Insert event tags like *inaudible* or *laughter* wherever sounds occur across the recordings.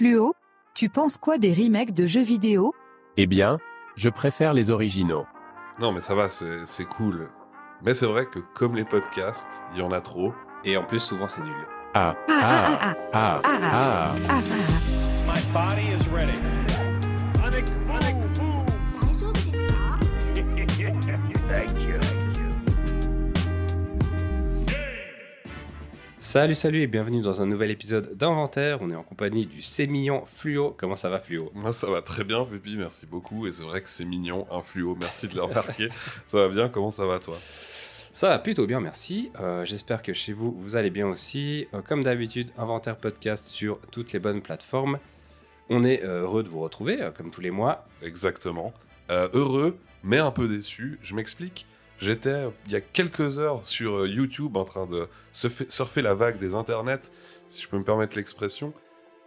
Fluo, tu penses quoi des remakes de jeux vidéo? Eh bien, je préfère les originaux. Non, mais ça va, c'est cool. Mais c'est vrai que comme les podcasts, il y en a trop. Et en plus, souvent, c'est nul. Ah, Ah, ah, ah, ah, ah, ah. ah, ah. My body is ready. Salut, salut et bienvenue dans un nouvel épisode d'Inventaire. On est en compagnie du sémillant Fluo. Comment ça va, Fluo? Moi, ça va très bien, Pépi, merci beaucoup. Et c'est vrai que c'est mignon, un fluo, merci de le remarquer. *laughs* ça va bien, comment ça va, toi? Ça va plutôt bien, merci. Euh, J'espère que chez vous, vous allez bien aussi. Euh, comme d'habitude, Inventaire Podcast sur toutes les bonnes plateformes. On est euh, heureux de vous retrouver, comme tous les mois. Exactement. Heureux, mais un peu déçu. Je m'explique. J'étais euh, il y a quelques heures sur euh, YouTube en train de surfer, la vague des internets, si je peux me permettre l'expression.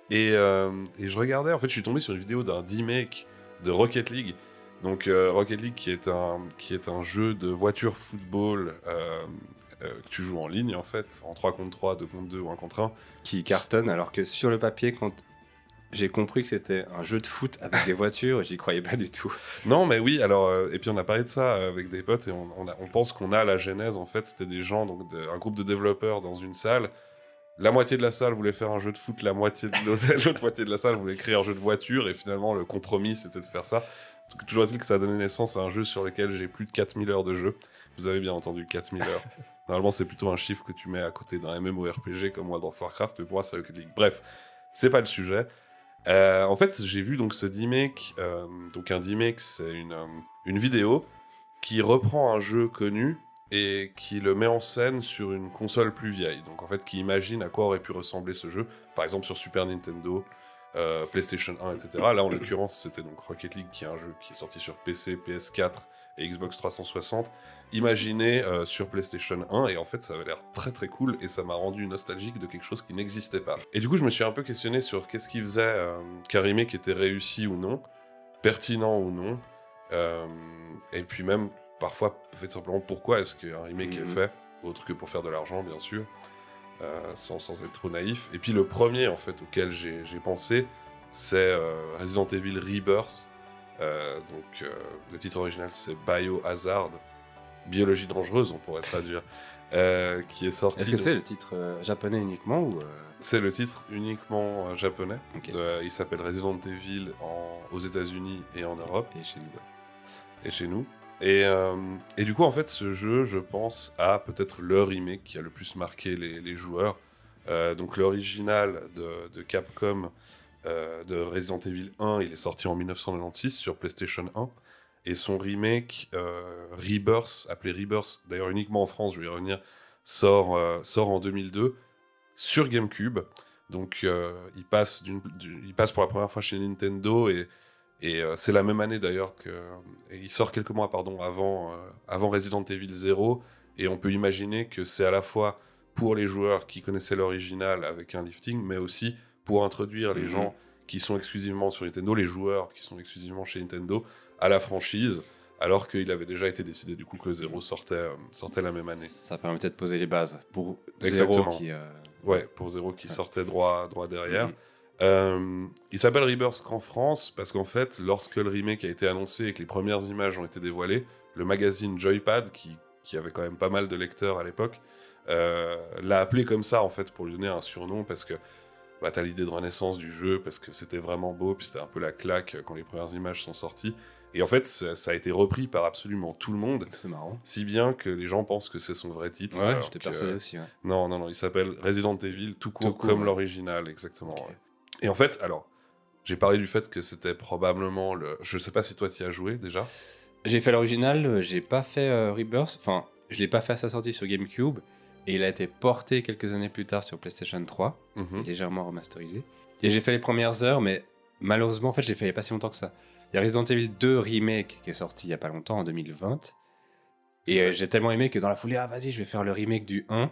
Et, euh, et je regardais, en fait, je suis tombé sur une vidéo d'un remake de Rocket League. Donc, Rocket League qui est, un, qui est un jeu de voiture football que tu joues en ligne, en fait, en 3 contre 3, 2 contre 2 ou 1 contre 1. qui cartonne, alors que sur le papier, quand j'ai compris que c'était un jeu de foot avec des voitures, j'y croyais pas du tout. *laughs* Non, mais oui, alors, euh, et puis on a parlé de ça avec des potes, et on, on a- on pense qu'on a la genèse, en fait, c'était des gens, donc de- un groupe de développeurs dans une salle. La moitié de la salle voulait faire un jeu de foot, la moitié de l'autre *laughs* moitié de la salle voulait créer un jeu de voiture, et finalement, le compromis, c'était de faire ça. Toujours est-il que ça a donné naissance à un jeu sur lequel j'ai plus de 4000 heures de jeu. Vous avez bien entendu 4000 heures. *laughs* Normalement, c'est plutôt un chiffre que tu mets à côté d'un MMORPG comme World of Warcraft, mais pour moi, c'est League. Bref, c'est pas le sujet. Euh, en fait, j'ai vu donc ce D-Make. euh, donc un D-Make, c'est une, euh, une vidéo qui reprend un jeu connu et qui le met en scène sur une console plus vieille. Donc en fait, qui imagine à quoi aurait pu ressembler ce jeu, par exemple sur Super Nintendo, PlayStation 1, etc. Là, en l'occurrence, c'était donc Rocket League, qui est un jeu qui est sorti sur PC, PS4 et Xbox 360, imaginé euh, sur PlayStation 1, et en fait, ça avait l'air très très cool, et ça m'a rendu nostalgique de quelque chose qui n'existait pas. Et du coup, je me suis un peu questionné sur qu'est-ce qui faisait euh, qu'un remake était réussi ou non, pertinent ou non, euh, et puis même parfois, fait simplement, pourquoi est-ce qu'un remake est Mhm. fait, autre que pour faire de l'argent, bien sûr, euh, sans, sans être trop naïf. Et puis le premier, en fait, auquel j'ai pensé, c'est Resident Evil Rebirth. Donc, le titre original, c'est Biohazard, biologie dangereuse, on pourrait traduire, euh, qui est sorti. Est-ce que c'est le titre euh, japonais uniquement ou euh, c'est le titre uniquement euh, japonais. De- il s'appelle Resident Evil en- aux États-Unis et en Europe et chez nous et chez nous. Et, et du coup, en fait, ce jeu, je pense, a peut-être le remake qui a le plus marqué les, les joueurs. Donc, l'original de, de Capcom de Resident Evil 1, il est sorti en 1996 sur PlayStation 1. Et son remake, euh, Rebirth, appelé Rebirth, d'ailleurs uniquement en France, je vais y revenir, sort, euh, sort en 2002 sur GameCube. Donc, euh, il, passe d'une- du- il passe pour la première fois chez Nintendo et et c'est la même année d'ailleurs que. et il sort quelques mois pardon, avant, avant Resident Evil 0. Et on peut imaginer que c'est à la fois pour les joueurs qui connaissaient l'original avec un lifting, mais aussi pour introduire les Mhm. gens qui sont exclusivement sur Nintendo, les joueurs qui sont exclusivement chez Nintendo, à la franchise, alors qu'il avait déjà été décidé du coup que le 0 sortait, euh, sortait la même année. Ça permettait de poser les bases pour Exactement. Zero qui. euh, Ouais, pour 0 qui sortait droit, droit derrière. Mhm. Euh, il s'appelle Rebirth qu'en France parce qu'en fait, lorsque le remake a été annoncé et que les premières images ont été dévoilées, le magazine Joypad, qui, qui avait quand même pas mal de lecteurs à l'époque, euh, l'a appelé comme ça en fait pour lui donner un surnom parce que bah, t'as l'idée de renaissance du jeu parce que c'était vraiment beau, puis c'était un peu la claque quand les premières images sont sorties. Et en fait, ça, ça a été repris par absolument tout le monde, C'est marrant. si bien que les gens pensent que c'est son vrai titre. Ouais, j'étais persuadé aussi. ouais. non, non, non, il s'appelle Resident Evil, tout court, Tout court, comme ouais. l'original, exactement. Ouais. Et en fait, alors, j'ai parlé du fait que c'était probablement le. Je sais pas si toi tu y as joué déjà. J'ai fait l'original, j'ai pas fait euh, Rebirth. Enfin, je l'ai pas fait à sa sortie sur GameCube. Et il a été porté quelques années plus tard sur PlayStation 3. Mhm. légèrement remasterisé. Et j'ai fait les premières heures, mais malheureusement, en fait, je l'ai fait il a pas si longtemps que ça. Il y a Resident Evil 2 Remake qui est sorti il n'y a pas longtemps, en 2020. Et euh, j'ai tellement aimé que dans la foulée, ah vas-y, je vais faire le remake du 1.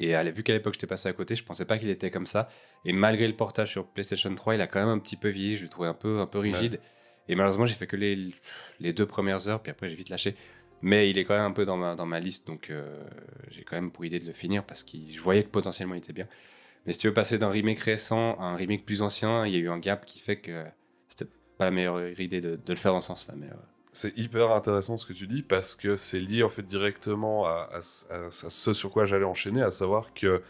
Et à vu qu'à l'époque j'étais passé à côté, je pensais pas qu'il était comme ça. Et malgré le portage sur PlayStation 3, il a quand même un petit peu vieilli, je le trouvais un peu, un peu rigide. Et malheureusement, j'ai fait que les, les deux premières heures, puis après j'ai vite lâché. Mais il est quand même un peu dans ma, dans ma liste, donc euh, j'ai quand même pour idée de le finir parce que je voyais que potentiellement il était bien. Mais si tu veux passer d'un remake récent à un remake plus ancien, il y a eu un gap qui fait que c'était la meilleure idée de, le faire dans ce sens-là. Mais euh, C'est hyper intéressant ce que tu dis parce que c'est lié en fait directement à, ce- sur quoi j'allais enchaîner, à savoir que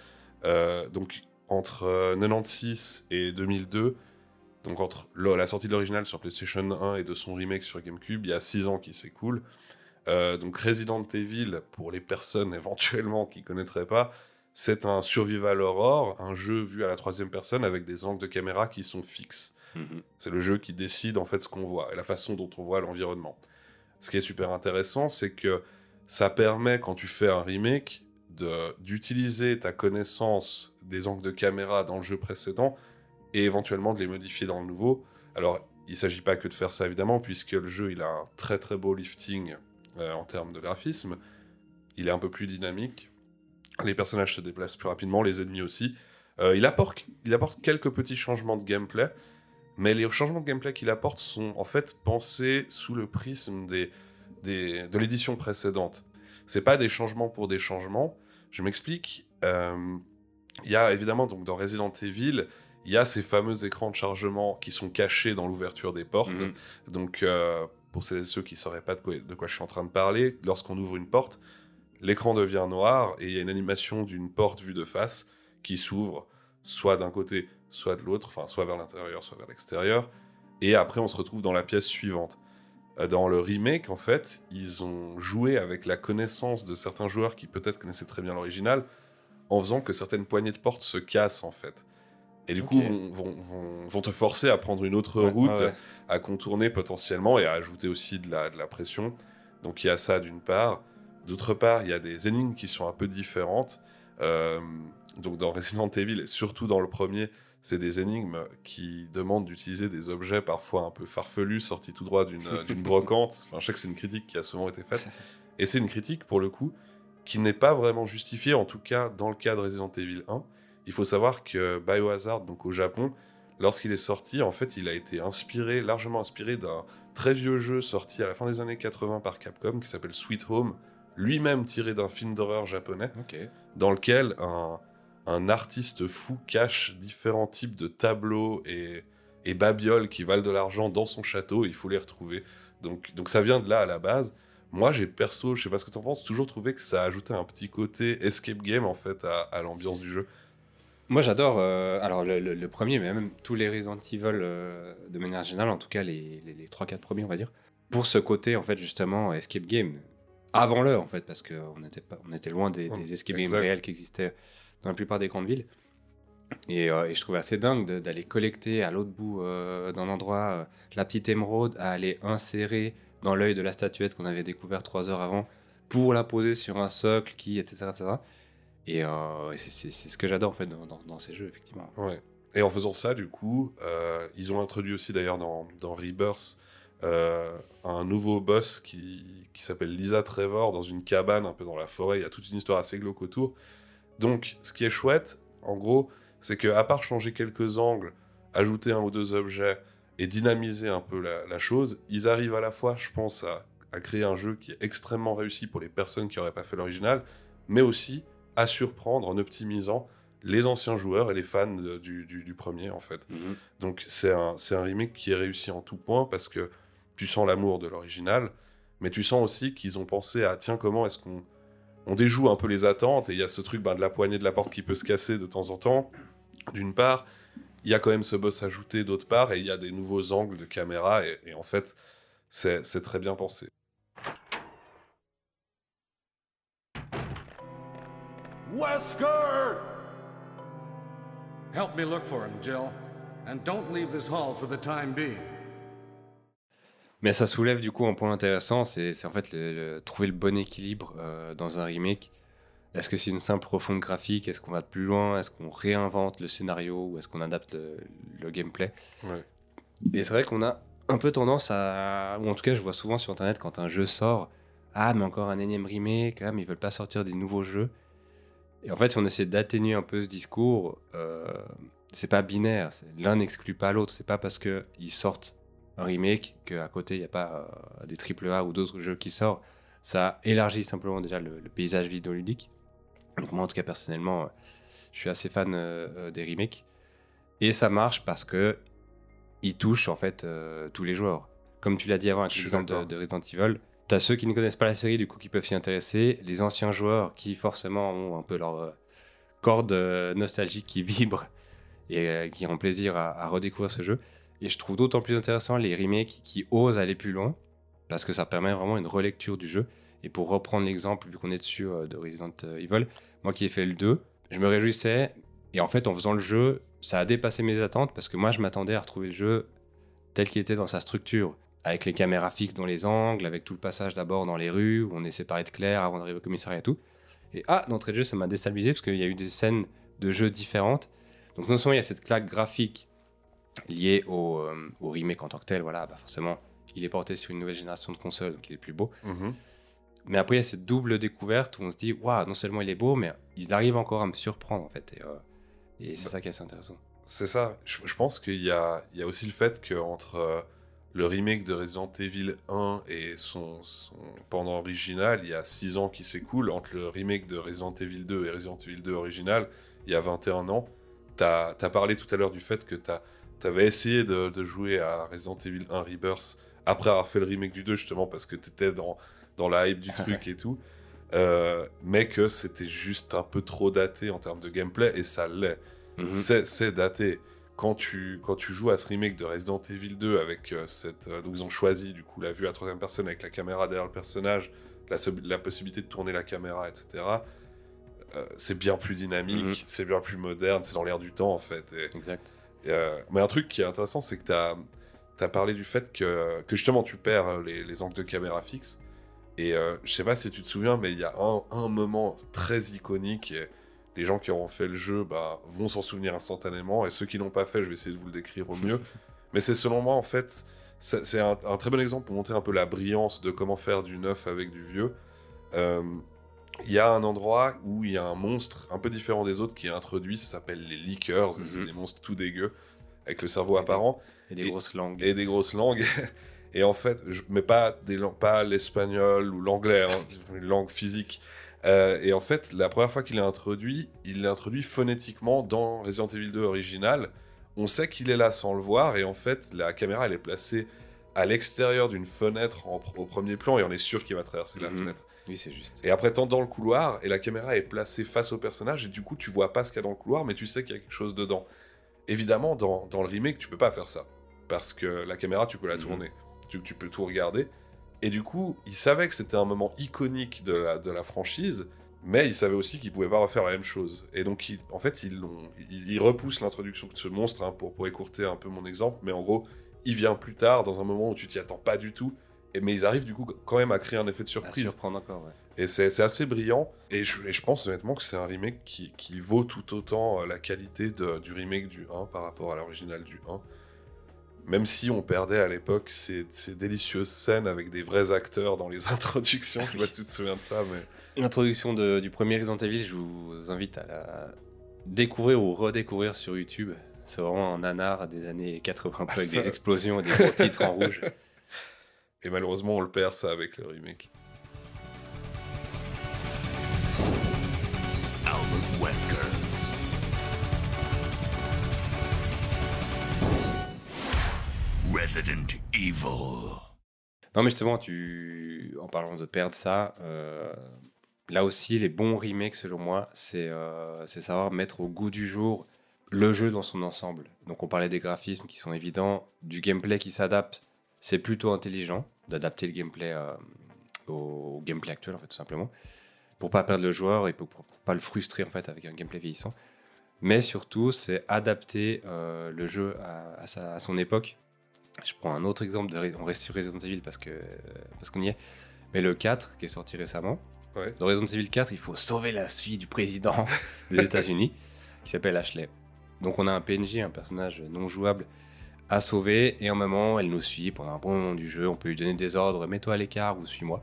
euh, donc entre euh, 96 et 2002, donc entre la sortie de l'original sur PlayStation 1 et de son remake sur GameCube, il y a 6 ans qui s'écoulent. Euh, donc Resident Evil, pour les personnes *laughs* éventuellement qui connaîtraient pas, c'est un survival horror, un jeu vu à la troisième personne avec des angles de caméra qui sont fixes. C'est le jeu qui décide en fait ce qu'on voit et la façon dont on voit l'environnement. Ce qui est super intéressant, c'est que ça permet, quand tu fais un remake, d'utiliser ta connaissance des angles de caméra dans le jeu précédent et éventuellement de les modifier dans le nouveau. Alors, il ne s'agit pas que de faire ça évidemment, puisque le jeu il a un très très beau lifting euh, en termes de graphisme. Il est un peu plus dynamique. Les personnages se déplacent plus rapidement, les ennemis aussi. Euh, il apporte quelques petits changements de gameplay, mais les changements de gameplay qu'il apporte sont en fait pensés sous le prisme des, des- de l'édition précédente. C'est pas des changements pour des changements. Je m'explique. Euh, Il y a évidemment donc dans Resident Evil, il y a ces fameux écrans de chargement qui sont cachés dans l'ouverture des portes. Mhm. Donc, euh, pour celles et ceux qui ne sauraient pas de quoi, de quoi je suis en train de parler, lorsqu'on ouvre une porte, l'écran devient noir et il y a une animation d'une porte vue de face qui s'ouvre soit d'un côté, soit de l'autre, enfin soit vers l'intérieur, soit vers l'extérieur. Et après, on se retrouve dans la pièce suivante. Euh, Dans le remake, en fait, ils ont joué avec la connaissance de certains joueurs qui peut-être connaissaient très bien l'original, en faisant que certaines poignées de porte se cassent, en fait. Et du coup, vont, vont, vont- vont te forcer à prendre une autre Ouais, route ouais. à contourner potentiellement et à ajouter aussi de la, de la pression. Donc il y a ça d'une part. D'autre part, il y a des énigmes qui sont un peu différentes. Euh, donc dans Resident Evil, et surtout dans le premier, c'est des énigmes qui demandent d'utiliser des objets parfois un peu farfelus, sortis tout droit d'une *laughs* brocante. Enfin, je sais que c'est une critique qui a souvent été faite. *laughs* Et c'est une critique, pour le coup, qui n'est pas vraiment justifiée, en tout cas dans le cas de Resident Evil 1. Il faut savoir que Biohazard, donc au Japon, lorsqu'il est sorti, en fait, il a été inspiré, largement inspiré d'un très vieux jeu sorti à la fin des années 80 par Capcom qui s'appelle Sweet Home, lui-même tiré d'un film d'horreur japonais, dans lequel un, un artiste fou cache différents types de tableaux et, et babioles qui valent de l'argent dans son château, et il faut les retrouver. Donc, donc ça vient de là à la base. Moi, j'ai perso, je sais pas ce que t'en penses, toujours trouvé que ça ajoutait un petit côté escape game en fait à, à l'ambiance du jeu. Moi, j'adore. euh, alors, le, le- le premier, mais même tous les Resident Evil euh, de manière générale, en tout cas les, les, les 3-4 premiers, on va dire, pour ce côté, en fait, justement, escape game. Avant l'heure, en fait, parce qu'on était, pas, on était loin des, des escape games réels qui existaient dans la plupart des grandes villes. Et, euh, je trouvais assez dingue d'aller collecter à l'autre bout euh, d'un endroit euh, la petite émeraude, à aller insérer dans l'œil de la statuette qu'on avait découvert trois heures avant pour la poser sur un socle qui, etc. etc. Et c'est- ce que j'adore en fait dans, ces jeux, effectivement. Ouais. Et en faisant ça, du coup, ils ont introduit aussi d'ailleurs dans, dans Rebirth un nouveau boss qui, qui s'appelle Lisa Trevor dans une cabane un peu dans la forêt. Il y a toute une histoire assez glauque autour. Donc, ce qui est chouette, en gros, c'est que à part changer quelques angles, ajouter un ou deux objets et dynamiser un peu la, la chose, ils arrivent à la fois, je pense, à, à créer un jeu qui est extrêmement réussi pour les personnes qui n'auraient pas fait l'original, mais aussi à surprendre en optimisant les anciens joueurs et les fans de- du, du- du premier, en fait. Donc c'est un, c'est un remake qui est réussi en tout point parce que tu sens l'amour de l'original, mais tu sens aussi qu'ils ont pensé à tiens comment est-ce qu'on on déjoue un peu les attentes et il y a ce truc ben, de la poignée de la porte qui peut se casser de temps en temps. D'une part, il y a quand même ce boss ajouté d'autre part et il y a des nouveaux angles de caméra et, en fait c'est c'est très bien pensé. Wesker! Help me look for him, Jill. And don't leave this hall for the time being. Mais ça soulève du coup un point intéressant, c'est en fait le- le- trouver le bon équilibre euh, dans un remake. Est-ce que c'est une simple refonte graphique? Est-ce qu'on va plus loin? Est-ce qu'on réinvente le scénario Ou est-ce qu'on adapte le, le gameplay? Ouais. Et c'est vrai qu'on a un peu tendance à... Ou en tout cas, je vois souvent sur Internet quand un jeu sort, ah mais encore un énième remake, ah mais ils veulent pas sortir des nouveaux jeux. Et en fait, si on essaie d'atténuer un peu ce discours, euh, c'est pas binaire, l'un n'exclut pas l'autre. C'est pas parce que ils sortent un remake qu'à côté il n'y a pas euh, des AAA ou d'autres jeux qui sortent. Ça élargit simplement déjà le, le paysage vidéoludique. Donc moi en tout cas personnellement, euh, je suis assez fan euh, euh, des remakes. Et ça marche parce que ils touchent en fait tous les joueurs. Comme tu l'as dit avant avec l'exemple de, Resident Evil, t'as ceux qui ne connaissent pas la série, du coup, qui peuvent s'y intéresser. Les anciens joueurs qui forcément ont un peu leur corde nostalgique qui vibre et qui ont plaisir à, à redécouvrir ce jeu. Et je trouve d'autant plus intéressant les remakes qui osent aller plus loin parce que ça permet vraiment une relecture du jeu. Et pour reprendre l'exemple, vu qu'on est dessus euh, de Resident Evil, moi qui ai fait le 2, je me réjouissais. Et en fait, en faisant le jeu, ça a dépassé mes attentes parce que moi, je m'attendais à retrouver le jeu tel qu'il était dans sa structure, avec les caméras fixes dans les angles, avec tout le passage d'abord dans les rues, où on est séparé de Claire avant d'arriver au commissariat et tout. Et ah, d'entrée de jeu, ça m'a déstabilisé parce qu'il y a eu des scènes de jeu différentes. Donc non seulement il y a cette claque graphique liée au, euh, au remake en tant que tel, voilà, bah forcément, il est porté sur une nouvelle génération de consoles, donc il est plus beau. Mhm. Mais après, il y a cette double découverte où on se dit, waouh, non seulement il est beau, mais il arrive encore à me surprendre en fait. Et, euh, et c'est ça qui est assez intéressant. C'est ça. Je, je pense qu'il y a, il y a aussi le fait qu'entre euh, le remake de Resident Evil 1 et son, son pendant original, il y a 6 ans qui s'écoulent. Entre le remake de Resident Evil 2 et Resident Evil 2 original, il y a 21 ans. Tu as, parlé tout à l'heure du fait que tu avais essayé de, de jouer à Resident Evil 1 Rebirth après avoir fait le remake du 2, justement parce que tu étais dans, dans la hype du truc et tout. Euh, mais que c'était juste un peu trop daté en termes de gameplay, et ça l'est. Mhm. C'est- C'est daté. Quand tu, quand tu joues à ce remake de Resident Evil 2 avec euh, cette. euh, donc ils ont choisi du coup la vue à troisième personne avec la caméra derrière le personnage, la, possibilité de tourner la caméra, etc. c'est bien plus dynamique, Mhm. c'est bien plus moderne, c'est dans l'air du temps en fait. Et, Exact. Euh, mais un truc qui est intéressant, c'est que tu as, parlé du fait que, que justement tu perds les, les angles de caméra fixes. Et euh, je sais pas si tu te souviens, mais il y a un, un moment très iconique. Et les gens qui auront fait le jeu bah, vont s'en souvenir instantanément. Et ceux qui l'ont pas fait, je vais essayer de vous le décrire au mieux. *laughs* mais c'est selon moi, en fait, c'est c'est un, un très bon exemple pour montrer un peu la brillance de comment faire du neuf avec du vieux. Euh, il y a un endroit où il y a un monstre un peu différent des autres qui est introduit, ça s'appelle les Leakers, et c'est Mhm. des monstres tout dégueux, avec le cerveau apparent Et des Et- grosses langues. et des grosses langues. *laughs* et en fait, je, mais pas, des pas l'espagnol ou l'anglais, hein, une langue physique. Euh, et en fait, la première fois qu'il est introduit, il l'est introduit phonétiquement dans Resident Evil 2 original. On sait qu'il est là sans le voir, et en fait, la caméra, elle est placée à l'extérieur d'une fenêtre en au premier plan, et on est sûr qu'il va traverser la Mhm. fenêtre. Oui, c'est juste. Et après, tant dans le couloir, et la caméra est placée face au personnage, et du coup, tu vois pas ce qu'il y a dans le couloir, mais tu sais qu'il y a quelque chose dedans. Évidemment, dans, dans le remake, tu peux pas faire ça. Parce que la caméra, tu peux la Mhm. tourner. Tu, tu peux tout regarder. Et du coup, il savait que c'était un moment iconique de la, de la franchise, mais il savait aussi qu'il pouvait pas refaire la même chose. Et donc, il- en fait, ils, ils, ils repoussent l'introduction de ce monstre, hein, pour, pour écourter un peu mon exemple, mais en gros, il vient plus tard, dans un moment où tu t'y attends pas du tout, et, mais ils arrivent du coup quand même à créer un effet de À surprise. surprendre encore, ouais. Et c'est assez brillant. Et je, et je pense honnêtement que c'est un remake qui, qui vaut tout autant euh, la qualité de- du remake du 1 par rapport à l'original du 1. Même si on perdait à l'époque ces, ces délicieuses scènes avec des vrais acteurs dans les *laughs* introductions. Je sais pas si tu te souviens de ça, mais. L'introduction du premier Resident Evil, je vous invite à la découvrir ou redécouvrir sur YouTube. C'est vraiment un nanar des années 80, un peu Ah, avec ça. des explosions et des gros titres en rouge. *laughs* Et malheureusement, on le perd ça avec le remake. Albert Wesker. Resident Evil. Non, mais justement, tu... en parlant de perdre ça, euh, là aussi, les bons remakes, selon moi, c'est euh, c'est savoir mettre au goût du jour le jeu dans son ensemble. Donc, on parlait des graphismes qui sont évidents, du gameplay qui s'adapte. C'est plutôt intelligent d'adapter le gameplay euh, au, au gameplay actuel, en fait, tout simplement, pour pas perdre le joueur et pour, pour pas le frustrer, en fait, avec un gameplay vieillissant. Mais surtout, c'est adapter euh, le jeu à, à sa- à son époque. Je prends un autre exemple, de, on reste sur Resident Evil parce que parce qu'on y est. Mais le 4 qui est sorti récemment. Ouais. Dans Resident Evil 4, il faut sauver la fille du président *laughs* des États-Unis qui s'appelle Ashley. Donc on a un PNJ, un personnage non jouable à sauver et en moment elle nous suit pendant un bon moment du jeu. On peut lui donner des ordres, mets-toi à l'écart ou suis-moi.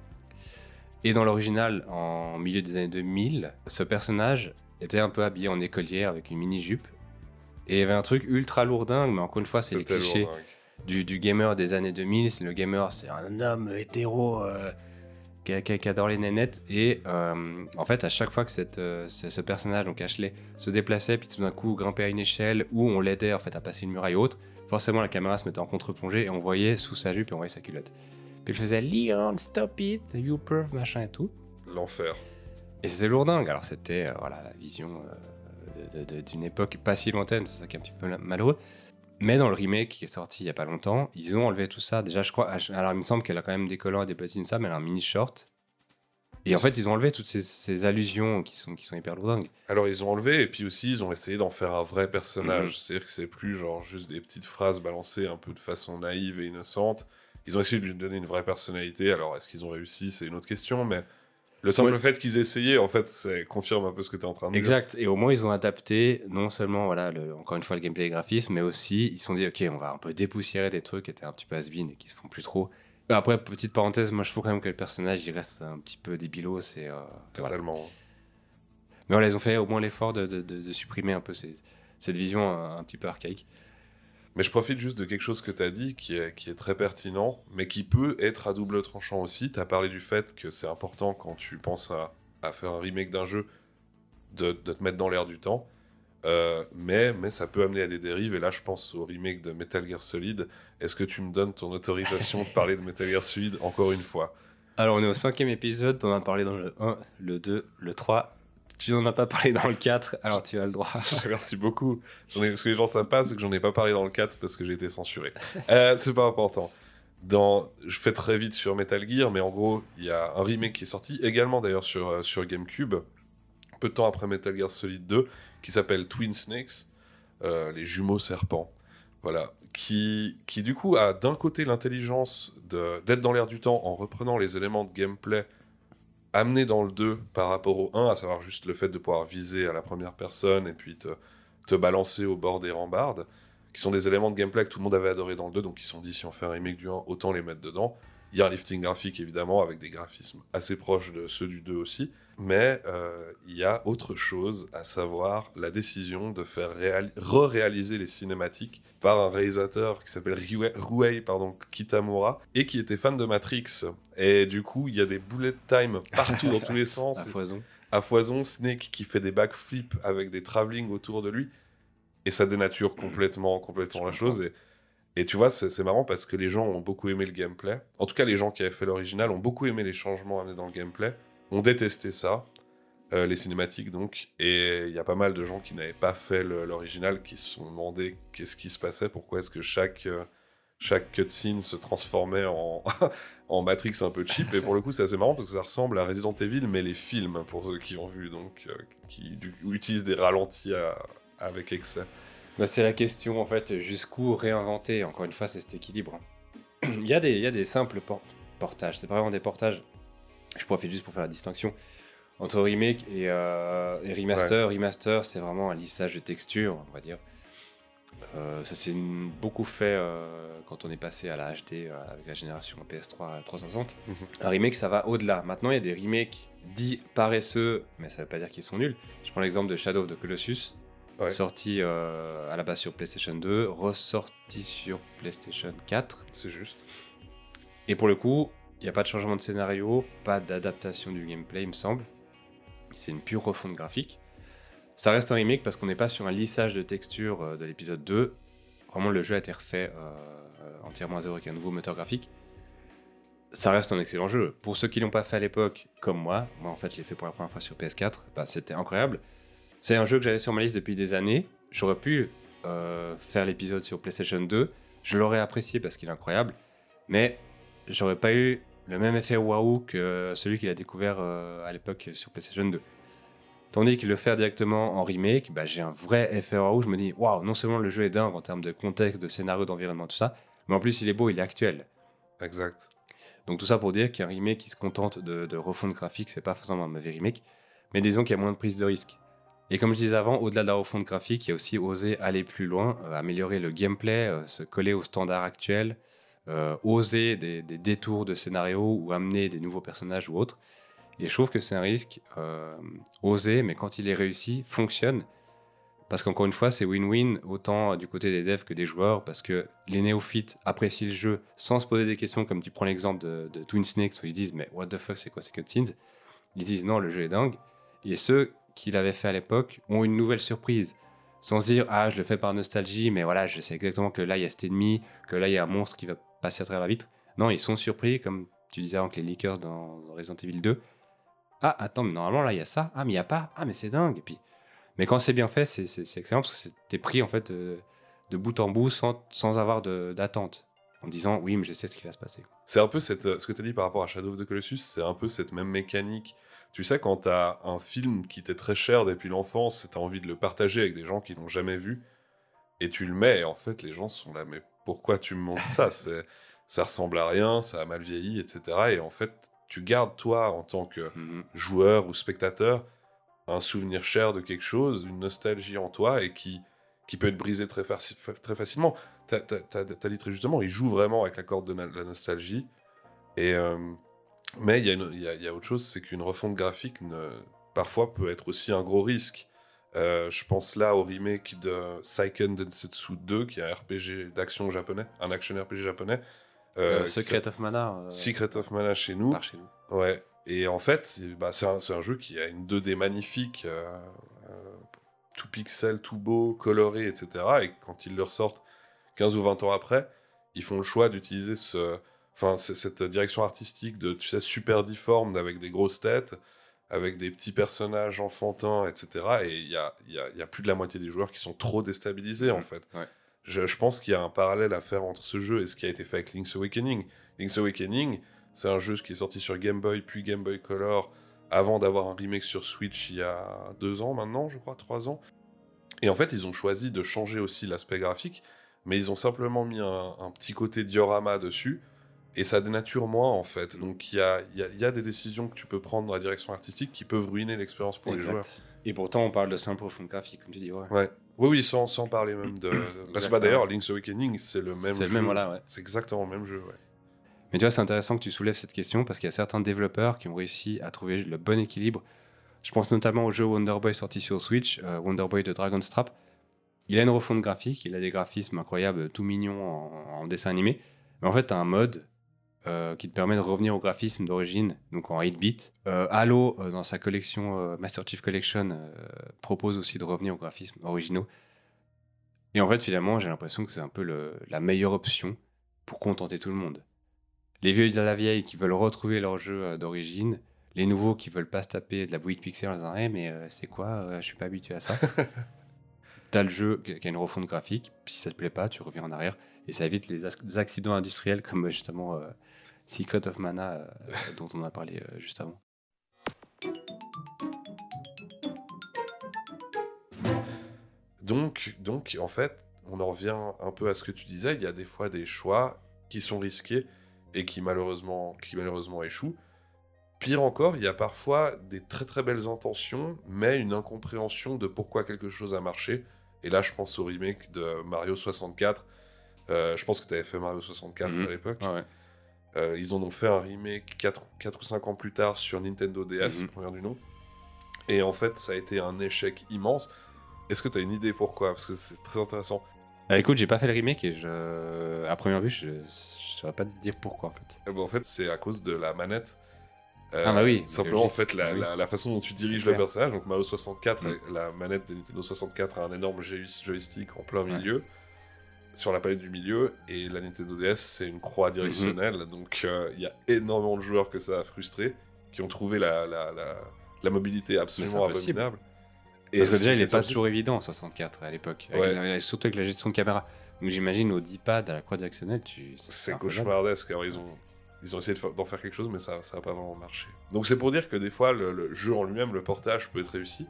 Et dans l'original, en milieu des années 2000, ce personnage était un peu habillé en écolière avec une mini-jupe. Et il y avait un truc ultra lourdingue, mais encore une fois, c'est les clichés du, du gamer des années 2000. C'est Le gamer, c'est un homme hétéro euh, qui, qui- qui adore les nénettes. Et euh, en fait, à chaque fois que cette, euh, ce, ce personnage, donc Ashley, se déplaçait, puis tout d'un coup grimpait à une échelle, ou on l'aidait en fait à passer une muraille ou autre, forcément la caméra se mettait en contre-plongée et on voyait sous sa jupe et on voyait sa culotte. Puis il faisait Leon, stop it, you perv, machin et tout. L'enfer. Et c'était lourdingue. Alors c'était euh, voilà, la vision d'une époque pas si lointaine, c'est ça qui est un petit peu malheureux. Mais dans le remake qui est sorti il y a pas longtemps, ils ont enlevé tout ça. Déjà, je crois. Alors, il me semble qu'elle a quand même des collants et des petits ça, mais elle a un mini short. Et en fait, ils ont enlevé toutes ces, ces allusions qui sont, qui sont hyper lourdingues. Alors ils ont enlevé et puis aussi ils ont essayé d'en faire un vrai personnage. Mhm. C'est-à-dire que c'est plus genre juste des petites phrases balancées un peu de façon naïve et innocente. Ils ont essayé de lui donner une vraie personnalité. Alors est-ce qu'ils ont réussi? C'est une autre question, mais le simple Ouais. fait qu'ils essayaient, en fait, ça confirme un peu ce que tu es en train de dire. Exact. Et au moins, ils ont adapté non seulement, voilà, le- encore une fois, le gameplay et les graphismes, mais aussi, ils se sont dit, OK, on va un peu dépoussiérer des trucs qui étaient un petit peu has et qui se font plus trop. Après, petite parenthèse, moi, je trouve quand même que le personnage, il reste un petit peu débilos. Et, euh, voilà. Totalement. Mais voilà, ils ont fait au moins l'effort de, de- de- de supprimer un peu ces- cette vision un, un petit peu archaïque. Mais je profite juste de quelque chose que tu as dit qui est, très pertinent, mais qui peut être à double tranchant aussi. Tu as parlé du fait que c'est important quand tu penses à, faire un remake d'un jeu de, te mettre dans l'air du temps. Euh, mais, mais ça peut amener à des dérives. Et là, je pense au remake de Metal Gear Solid. Est-ce que tu me donnes ton autorisation de parler de Metal Gear Solid encore une fois? Alors, on est au cinquième épisode, on a parlé dans le 1, le 2, le 3. Tu n'en as pas parlé dans le 4, alors tu as le droit. *laughs* Merci beaucoup. Ai- ce que les gens savent pas, c'est que j'en ai pas parlé dans le 4 parce que j'ai été censuré. Euh, c'est pas important. Dans, je fais très vite sur Metal Gear, mais en gros, il y a un remake qui est sorti, également d'ailleurs sur, euh, sur GameCube, peu de temps après Metal Gear Solid 2, qui s'appelle Twin Snakes, euh, les jumeaux serpents. Voilà. Qui, qui du coup a d'un côté l'intelligence d'être dans l'air du temps en reprenant les éléments de gameplay amenés dans le 2 par rapport au 1, à savoir juste le fait de pouvoir viser à la première personne et puis te, te balancer au bord des rambardes, qui sont des éléments de gameplay que tout le monde avait adoré dans le 2, donc ils sont dit si on fait un remake du 1, autant les mettre dedans. Il y a un lifting graphique évidemment, avec des graphismes assez proches de ceux du 2 aussi, mais euh, il y a autre chose, à savoir la décision de faire réal- re-réaliser les cinématiques par un réalisateur qui s'appelle Ruei pardon, Kitamura, et qui était fan de Matrix. Et du coup, il y a des bullet time partout dans tous les *laughs* À sens foison. à foison, Snake qui fait des backflips avec des travelling autour de lui, et ça dénature complètement, complètement la chose. Et, et tu vois, c'est marrant parce que les gens ont beaucoup aimé le gameplay. En tout cas, les gens qui avaient fait l'original ont beaucoup aimé les changements amenés dans le gameplay, ont détesté ça, euh, les cinématiques donc. Et il y a pas mal de gens qui n'avaient pas fait l'original qui se sont demandé qu'est-ce qui se passait, pourquoi est-ce que chaque. euh, chaque cutscene se transformait en, *laughs* en Matrix un peu cheap. Et pour le coup, c'est assez marrant parce que ça ressemble à Resident Evil, mais les films, pour ceux qui ont vu, donc, euh, qui utilisent des ralentis avec excès. Bah, c'est la question en fait, jusqu'où réinventer Encore une fois, c'est cet équilibre. *clears throat* il, y a des, il y a des simples por- portages, c'est pas vraiment des portages. Je profite juste pour faire la distinction entre remake et, euh, et remaster. Remaster, c'est vraiment un lissage de texture, on va dire. Euh, ça s'est beaucoup fait euh, quand on est passé à la HD avec la génération PS3 360. Mhm. Un remake, ça va au-delà. Maintenant, il y a des remakes dits paresseux, mais ça veut pas dire qu'ils sont nuls. Je prends l'exemple de Shadow of the Colossus, Ouais. sorti euh, à la base sur PlayStation 2, ressorti sur PlayStation 4. C'est juste. Et pour le coup, il n'y a pas de changement de scénario, pas d'adaptation du gameplay, il me semble. C'est une pure refonte graphique. Ça reste un remake parce qu'on n'est pas sur un lissage de texture euh, de l'épisode 2. Vraiment, le jeu a été refait euh, euh, entièrement à zéro avec un nouveau moteur graphique. Ça reste un excellent jeu. Pour ceux qui l'ont pas fait à l'époque, comme moi, moi en fait je l'ai fait pour la première fois sur PS4, bah, c'était incroyable. C'est un jeu que j'avais sur ma liste depuis des années. J'aurais pu euh, faire l'épisode sur PlayStation 2. Je l'aurais apprécié parce qu'il est incroyable. Mais j'aurais pas eu le même effet waouh que celui qu'il a découvert euh, à l'époque sur PlayStation 2. Tandis que le faire directement en remake, bah, j'ai un vrai effet waouh. Je me dis, waouh, non seulement le jeu est dingue en termes de contexte, de scénario, d'environnement, tout ça, mais en plus il est beau, il est actuel. Exact. Donc tout ça pour dire qu'un remake qui se contente de, de refonte graphique, c'est pas forcément un mauvais remake, mais disons qu'il y a moins de prise de risque. Et comme je disais avant, au-delà de la refonte graphique, il y a aussi oser aller plus loin, euh, améliorer le gameplay, euh, se coller aux standards actuels, euh, oser des, détours de scénario ou amener des nouveaux personnages ou autres. Et je trouve que c'est un risque osé, mais quand il est réussi, fonctionne. Parce qu'encore une fois, c'est win-win, autant du côté des devs que des joueurs, parce que les néophytes apprécient le jeu sans se poser des questions, comme tu prends l'exemple de, de Twin Snakes, où ils se disent Mais what the fuck, c'est quoi ces cutscenes? Ils disent Non, le jeu est dingue. Et ceux qui l'avaient fait à l'époque ont une nouvelle surprise, sans dire Ah, je le fais par nostalgie, mais voilà, je sais exactement que là, il y a cet ennemi, que là, il y a un monstre qui va passer à travers la vitre. Non, ils sont surpris, comme tu disais avec les leakers dans Resident Evil 2. Ah, attends, mais normalement, là, il y a ça. Ah, mais il n'y a pas. Ah, mais c'est dingue. Et puis, mais quand c'est bien fait, c'est- excellent parce que t'es pris en fait euh, de bout en bout sans, sans avoir d'attente. En disant oui, mais je sais ce qui va se passer. C'est un peu cette, euh, ce que tu as dit par rapport à Shadow of the Colossus, c'est un peu cette même mécanique. Tu sais, quand tu as un film qui t'est très cher depuis l'enfance et tu as envie de le partager avec des gens qui l'ont jamais vu, et tu le mets, et en fait, les gens sont là, mais pourquoi tu me montres ça? *laughs* Ça ressemble à rien, ça a mal vieilli, etc. Et en fait, tu gardes, toi, en tant que Mhm. joueur ou spectateur, un souvenir cher de quelque chose, une nostalgie en toi, et qui, qui peut être brisé très, faci- fa- très facilement. T'as t'as- t'as- t'as dit très justement, il joue vraiment avec la corde de la nostalgie. Et, euh, mais il y, a une- il y a- il y a autre chose, c'est qu'une refonte graphique ne- parfois peut être aussi un gros risque. Euh, je pense là au remake de Seiken Densetsu 2, qui est un RPG d'action japonais, un action RPG japonais. euh, Euh, Secret of Mana. Secret of Mana chez nous. par chez nous. Ouais, et en fait, c'est bah, un, un jeu qui a une 2D magnifique, tout pixel, tout beau, coloré, etc. Et quand ils le ressortent 15 ou 20 ans après, ils font le choix d'utiliser ce, enfin, cette direction artistique de, tu sais, super difforme, avec des grosses têtes, avec des petits personnages enfantins, etc. Et il y a, y, a, y a plus de la moitié des joueurs qui sont trop déstabilisés, en fait. Ouais. Je, je pense qu'il y a un parallèle à faire entre ce jeu et ce qui a été fait avec Link's Awakening. Link's Awakening, c'est un jeu qui est sorti sur Game Boy puis Game Boy Color avant d'avoir un remake sur Switch il y a deux ans maintenant, je crois, trois ans. Et en fait, ils ont choisi de changer aussi l'aspect graphique, mais ils ont simplement mis un, un petit côté diorama dessus, et ça dénature moins en fait. Donc il y a, y a- y a des décisions que tu peux prendre dans la direction artistique qui peuvent ruiner l'expérience pour les joueurs. Et pourtant, on parle de simple refonte graphique, comme tu dis. Ouais. Ouais. Oui, oui, sans, sans parler même de. *clears throat* Parce que bah, d'ailleurs, Link's Awakening, c'est le même C'est jeu. le même, voilà, ouais. C'est exactement le même jeu, ouais. Mais tu vois, c'est intéressant que tu soulèves cette question parce qu'il y a certains développeurs qui ont réussi à trouver le bon équilibre. Je pense notamment au jeu Wonder Boy sorti sur Switch, euh, Wonder Boy de Dragon's Trap. Il a une refonte graphique, il a des graphismes incroyables, tout mignons en, en dessin animé. Mais en fait, tu as un mode euh, qui te permet de revenir au graphisme d'origine, donc en 8-bit. Euh, Halo, euh, dans sa collection Master Chief Collection, propose aussi de revenir aux graphismes originaux. Et en fait, finalement, j'ai l'impression que c'est un peu le- la meilleure option pour contenter tout le monde. Les vieux de la vieille qui veulent retrouver leur jeu d'origine, les nouveaux qui veulent pas se taper de la bouillie de pixels en disant Eh, mais c'est quoi Je suis pas habitué à ça. *laughs* T'as le jeu qui a une refonte graphique, si ça te plaît pas, tu reviens en arrière et ça évite les, accidents industriels comme euh, justement euh, Secret of Mana euh, dont on a parlé juste avant. Donc, donc, en fait, on en revient un peu à ce que tu disais. Il y a des fois des choix qui sont risqués et qui malheureusement, qui malheureusement échouent. Pire encore, il y a parfois des très très belles intentions, mais une incompréhension de pourquoi quelque chose a marché. Et là, je pense au remake de Mario 64. Euh, je pense que tu avais fait Mario 64 Mhm. à l'époque. Ouais. Euh, ils en ont fait un remake 4, ou 5 ans plus tard sur Nintendo DS, Mhm. première du nom. Et en fait, ça a été un échec immense. Est-ce que tu as une idée pourquoi? Parce que c'est très intéressant. Ah, écoute, j'ai pas fait le remake et je... à première vue, je ne saurais pas te dire pourquoi en fait. Eh ben, en fait, c'est à cause de la manette. Euh, Ah bah oui, Simplement, en fait, la, Ah oui. la- la façon dont tu diriges le personnage. Donc, Mario 64, Mm. la manette de Nintendo 64 a un énorme joy- joystick en plein Ouais. Sur la palette du milieu. Et la Nintendo DS, c'est une croix directionnelle. Mm-hmm. Donc, euh, il y a énormément de joueurs que ça a frustré, qui ont trouvé la, la, la, la mobilité absolument abominable. Parce que déjà, il est c'était pas toujours évident en 64 à l'époque. Ouais. Surtout avec la gestion de caméra. Donc j'imagine au 10 pad à la croix directionnelle, tu... C'est cauchemardesque. Alors, ils ont, ils ont essayé d'en faire quelque chose, mais ça n'a pas vraiment marché. Donc, c'est pour dire que des fois, le, le jeu en lui-même, le portage peut être réussi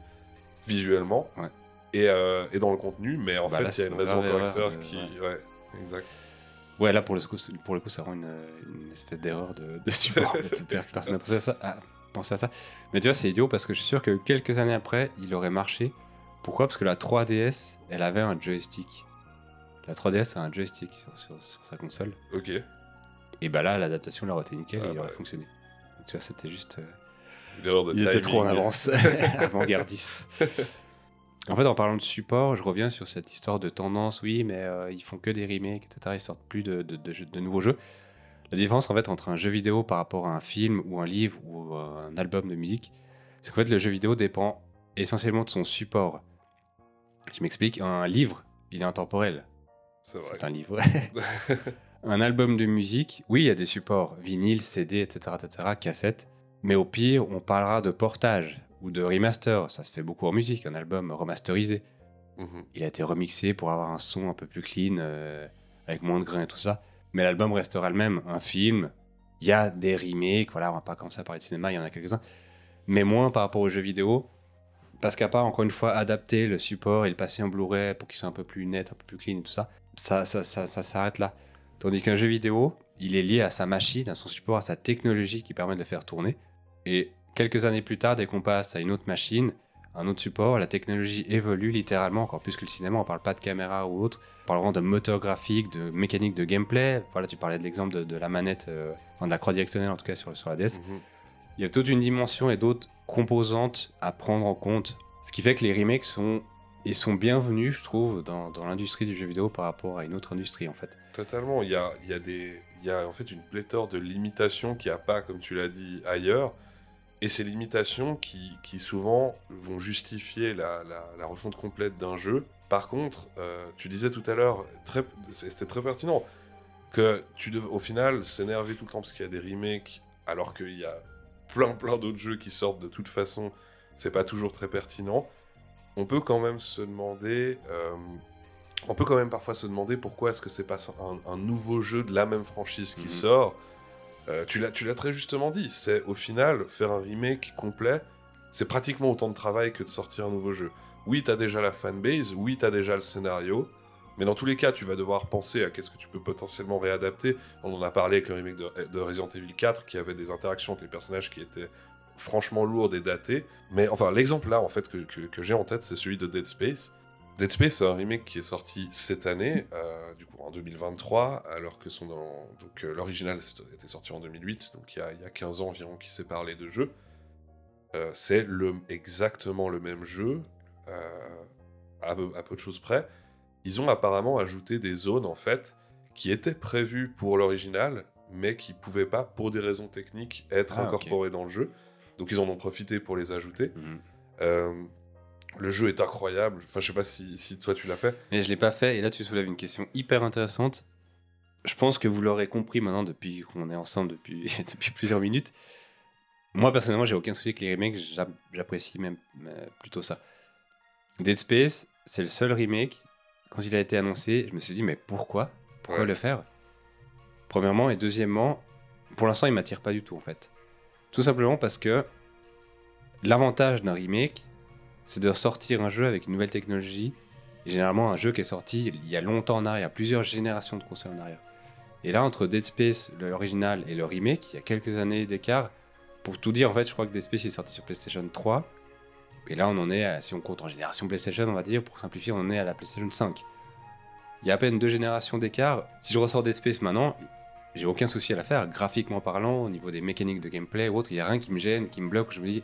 visuellement Ouais. Et, euh, et dans le contenu, mais en Bah fait, là, il y a une raison correcteur qui. ouais. Exact. Ouais, là pour le coup, pour le coup ça rend une, une espèce d'erreur de, de support. *laughs* Personne n'a pensé à ça. à- pensé à ça. Mais tu vois, c'est idiot parce que je suis sûr que quelques années après, il aurait marché. Pourquoi? Parce que la 3DS, elle avait un joystick. La 3DS a un joystick sur, sur- sur sa console. Ok. Et bah là, l'adaptation leur été nickel Ah et il bah aurait ouais. fonctionné. Donc, tu vois, c'était juste. euh, étaient timing. trop en avance, *laughs* *laughs* avant-gardistes. En fait, en parlant de support, je reviens sur cette histoire de tendance. Oui, mais euh, ils font que des remakes, etc. Ils sortent plus de, de- de jeux- de nouveaux jeux. La différence, en fait, entre un jeu vidéo par rapport à un film ou un livre ou euh, un album de musique, c'est qu'en fait, le jeu vidéo dépend essentiellement de son support. Je m'explique. Un livre, il est intemporel. C'est vrai. C'est un livre. *laughs* un album de musique, oui, il y a des supports, vinyle, CD, etc., etc., cassette. Mais au pire, on parlera de portage ou de remaster. Ça se fait beaucoup en musique, un album remasterisé. Mhm. Il a été remixé pour avoir un son un peu plus clean, euh, avec moins de grains et tout ça. Mais l'album restera le même. Un film, il y a des remakes, voilà, on va pas commencer à parler de cinéma, il y en a quelques-uns. Mais moins par rapport aux jeux vidéo. Parce qu'à part, encore une fois, adapter le support et le passer en Blu-ray pour qu'il soit un peu plus net, un peu plus clean et tout ça, ça, ça, ça, ça s'arrête là. Tandis qu'un jeu vidéo, il est lié à sa machine, à son support, à sa technologie qui permet de le faire tourner. Et quelques années plus tard, dès qu'on passe à une autre machine, un autre support, la technologie évolue littéralement, encore plus que le cinéma. On parle pas de caméra ou autre. On parle vraiment de moteur graphique, de mécanique de gameplay. Voilà, tu parlais de l'exemple de, de la manette, euh, enfin de la croix directionnelle en tout cas sur, sur la DS. Mhm. Il y a toute une dimension et d'autres composantes à prendre en compte. Ce qui fait que les remakes sont, et sont bienvenus, je trouve, dans, dans l'industrie du jeu vidéo par rapport à une autre industrie en fait. Totalement. Il y a, il y, a des- il y a en fait une pléthore de limitations qu'il n'y a pas, comme tu l'as dit, ailleurs. Et ces limitations qui, qui souvent vont justifier la, la- la refonte complète d'un jeu. Par contre, euh, tu disais tout à l'heure, c'était très pertinent, que tu devais au final s'énerver tout le temps parce qu'il y a des remakes, alors qu'il y a plein plein d'autres jeux qui sortent de toute façon, c'est pas toujours très pertinent. On peut quand même se demander, euh, on peut quand même parfois se demander pourquoi est-ce que c'est pas un, un nouveau jeu de la même franchise qui Mhm. sort. Euh, tu l'as très justement dit, c'est au final faire un remake complet, c'est pratiquement autant de travail que de sortir un nouveau jeu. Oui, t'as déjà la fanbase, oui, t'as déjà le scénario, mais dans tous les cas, tu vas devoir penser à qu'est-ce que tu peux potentiellement réadapter. On en a parlé avec le remake de, de Resident Evil 4, qui avait des interactions avec les personnages qui étaient franchement lourdes et datées. Mais enfin, l'exemple là, en fait, que j'ai en tête, c'est celui de Dead Space. Dead Space, c'est un remake qui est sorti cette année, euh, du coup en 2023, alors que son donc euh, l'original était sorti en 2008, donc il y, a, il y a 15 ans environ qui séparent les deux jeux. Euh, c'est le, exactement le même jeu, euh, à, peu, à peu de choses près. Ils ont apparemment ajouté des zones en fait qui étaient prévues pour l'original, mais qui pouvaient pas, pour des raisons techniques, être Ah, incorporées dans le jeu. Donc ils en ont profité pour les ajouter. Euh, le jeu est incroyable. Enfin, je sais pas si, si toi tu l'as fait. Mais je l'ai pas fait, et là tu soulèves une question hyper intéressante. Je pense que vous l'aurez compris maintenant depuis qu'on est ensemble depuis, *laughs* depuis plusieurs minutes. Moi personnellement, j'ai aucun souci avec les remakes, j'a- j'apprécie même euh, plutôt ça. Dead Space, c'est le seul remake. Quand il a été annoncé, je me suis dit, mais pourquoi? Pourquoi Ouais. le faire? Premièrement, et deuxièmement, pour l'instant, il m'attire pas du tout en fait. Tout simplement parce que l'avantage d'un remake, c'est de ressortir un jeu avec une nouvelle technologie et généralement un jeu qui est sorti il y a longtemps en arrière, plusieurs générations de consoles en arrière. Et là, entre Dead Space, l'original, et le remake, il y a quelques années d'écart. Pour tout dire, en fait, je crois que Dead Space est sorti sur PlayStation 3. Et là, on en est, à, si on compte en génération PlayStation, on va dire, pour simplifier, on en est à la PlayStation 5. Il y a à peine deux générations d'écart. Si je ressors Dead Space maintenant, j'ai aucun souci à la faire. Graphiquement parlant, au niveau des mécaniques de gameplay ou autre, il n'y a rien qui me gêne, qui me bloque. Je me dis,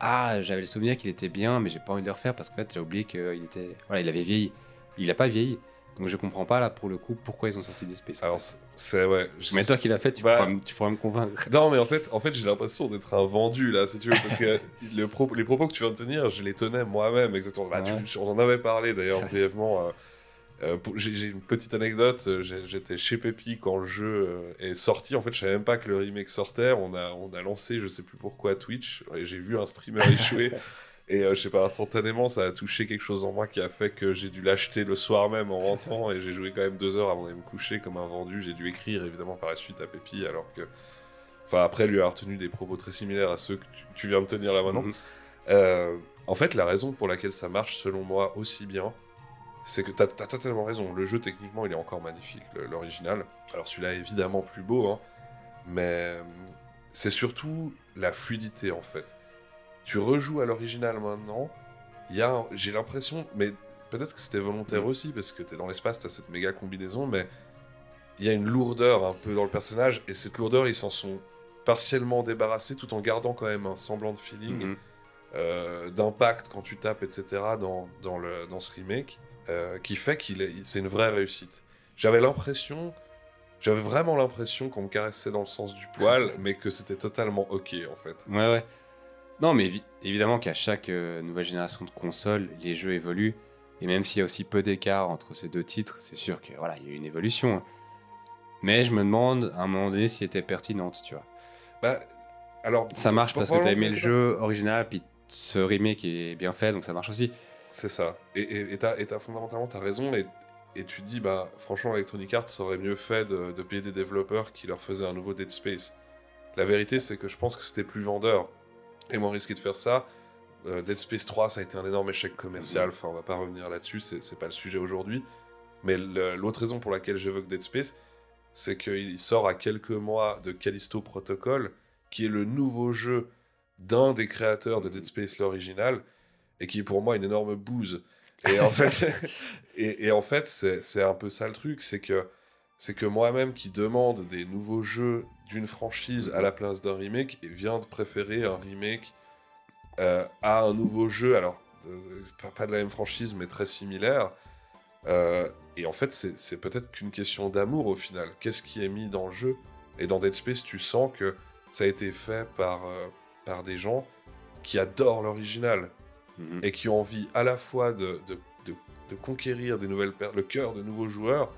ah, j'avais le souvenir qu'il était bien, mais j'ai pas envie de le refaire parce qu'en fait, j'ai oublié qu'il était. Voilà, il avait vieilli. Il a pas vieilli. Donc je comprends pas là pour le coup pourquoi ils ont sorti Dead Space. Alors, c'est- ouais. je- mais toi qui l'as fait, tu, Bah- pourras, tu pourras me convaincre. *laughs* Non, mais en fait, en fait j'ai l'impression d'être un vendu là, si tu veux, parce que le pro- les propos que tu viens de tenir, je les tenais moi-même, exactement. Bah, tu- on en avait parlé d'ailleurs *laughs* brièvement. euh, euh, j'ai une petite anecdote. euh, J'étais chez Pepi quand le jeu euh, est sorti. En fait, je savais même pas que le remake sortait. On a, on a lancé, je sais plus pourquoi, Twitch. Et j'ai vu un streamer échouer. *laughs* Et euh, je sais pas, instantanément, ça a touché quelque chose en moi qui a fait que j'ai dû l'acheter le soir même en rentrant. et j'ai joué quand même deux heures avant d'aller me coucher comme un vendu. J'ai dû écrire évidemment par la suite à Pepi, alors que. Enfin, après lui avoir tenu des propos très similaires à ceux que tu, tu viens de tenir là maintenant. Euh, en fait, la raison pour laquelle ça marche, selon moi, aussi bien, c'est que t'as as totalement raison. Le jeu, techniquement, il est encore magnifique, l'original. Alors, celui-là est évidemment plus beau, hein, mais euh, c'est surtout la fluidité, en fait. Tu rejoues à l'original maintenant, il y a, un- j'ai l'impression, mais peut-être que c'était volontaire Mhm. aussi, parce que t'es dans l'espace, t'as cette méga combinaison, mais il y a une lourdeur un peu dans le personnage, et cette lourdeur, ils s'en sont partiellement débarrassés tout en gardant quand même un semblant de feeling. Mhm. euh, d'impact quand tu tapes, etc. dans, dans, le, dans ce remake, euh, qui fait qu'il est, c'est une vraie réussite. J'avais l'impression, j'avais vraiment l'impression qu'on me caressait dans le sens du poil, *laughs* mais que c'était totalement ok en fait. Ouais, ouais. Non, mais évi- évidemment qu'à chaque euh, nouvelle génération de consoles, les jeux évoluent. Et même s'il y a aussi peu d'écart entre ces deux titres, c'est sûr que voilà, il y a eu une évolution. hein. Mais je me demande à un moment donné si elle était pertinente, tu vois. Bah, alors, Ça marche parce que t'as aimé le jeu original, puis ce remake est bien fait, donc ça marche aussi. C'est ça. Et t'as t'as fondamentalement raison. Et, tu dis, bah, franchement, Electronic Arts aurait mieux fait de, payer des développeurs qui leur faisaient un nouveau Dead Space. La vérité, c'est que je pense que c'était plus vendeur. Et moins risqué de faire ça. Euh, Dead Space 3, ça a été un énorme échec commercial. Enfin, on va pas revenir là-dessus, c'est pas le sujet aujourd'hui. Mais l'autre raison pour laquelle j'évoque Dead Space, c'est qu'il sort à quelques mois de Callisto Protocol, qui est le nouveau jeu d'un des créateurs de Dead Space l'original, et qui est pour moi une énorme bouse. Et en fait, *laughs* et, et en fait c'est un peu ça le truc, c'est que, c'est que moi-même qui demande des nouveaux jeux d'une franchise à la place d'un remake, et vient de préférer un remake euh, à un nouveau jeu, alors euh, pas, de la même franchise, mais très similaire. Euh, et en fait, c'est peut-être qu'une question d'amour au final. Qu'est-ce qui est mis dans le jeu? Et dans Dead Space, tu sens que ça a été fait par, par des gens qui adorent l'original Mhm. et qui ont envie à la fois de, de, de- de conquérir des nouvelles le cœur de nouveaux joueurs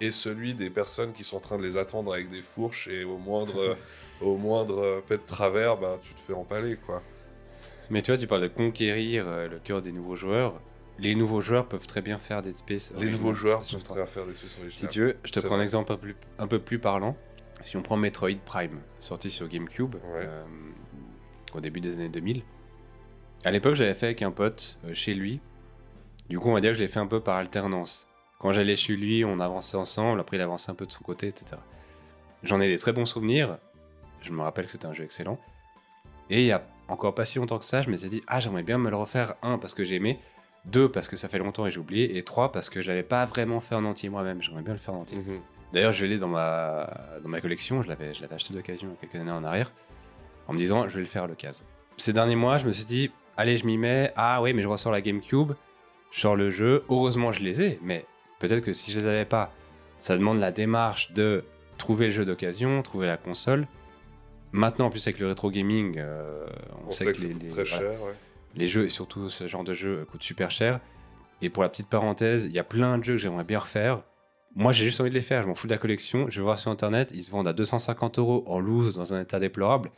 et celui des personnes qui sont en train de les attendre avec des fourches et au moindre, *laughs* au moindre pet de travers, bah, tu te fais empaler quoi. Mais tu vois, tu parles de conquérir euh, le cœur des nouveaux joueurs. Les nouveaux joueurs peuvent très bien faire Dead Space. Les nouveaux joueurs peuvent très bien faire des originales. Si tu veux, je te prends un exemple un peu, plus, un peu plus parlant. Si on prend Metroid Prime, sorti sur GameCube Ouais. euh, au début des années 2000. À l'époque, je l'avais fait avec un pote euh, chez lui. Du coup, on va dire que je l'ai fait un peu par alternance. Quand j'allais chez lui, on avançait ensemble. Après, il avançait un peu de son côté, etc. J'en ai des très bons souvenirs. Je me rappelle que c'était un jeu excellent. Et il y a encore pas si longtemps que ça, je m'étais dit Ah, j'aimerais bien me le refaire. Un, parce que j'ai aimé. Deux, parce que ça fait longtemps et j'ai oublié. Et trois, parce que je l'avais pas vraiment fait en entier moi-même. J'aimerais bien le faire en entier. Mhm. D'ailleurs, je l'ai dans ma, dans ma collection, je l'avais, je l'avais acheté d'occasion quelques années en arrière, en me disant, je vais le faire à l'occasion. Ces derniers mois, je me suis dit, allez, je m'y mets, ah oui, mais je ressors la GameCube, je sors le jeu, heureusement je les ai, mais peut-être que si je les avais pas, ça demande la démarche de trouver le jeu d'occasion, trouver la console. Maintenant, en plus avec le rétro gaming, euh, on, On sait, sait que, les, coûte les- très voilà, cher. ouais. les jeux, et surtout ce genre de jeu, coûtent super cher. Et pour la petite parenthèse, il y a plein de jeux que j'aimerais bien refaire. Moi, j'ai juste envie de les faire. Je m'en fous de la collection. Je vais voir sur internet, ils se vendent à 250 euros en loose dans un état déplorable.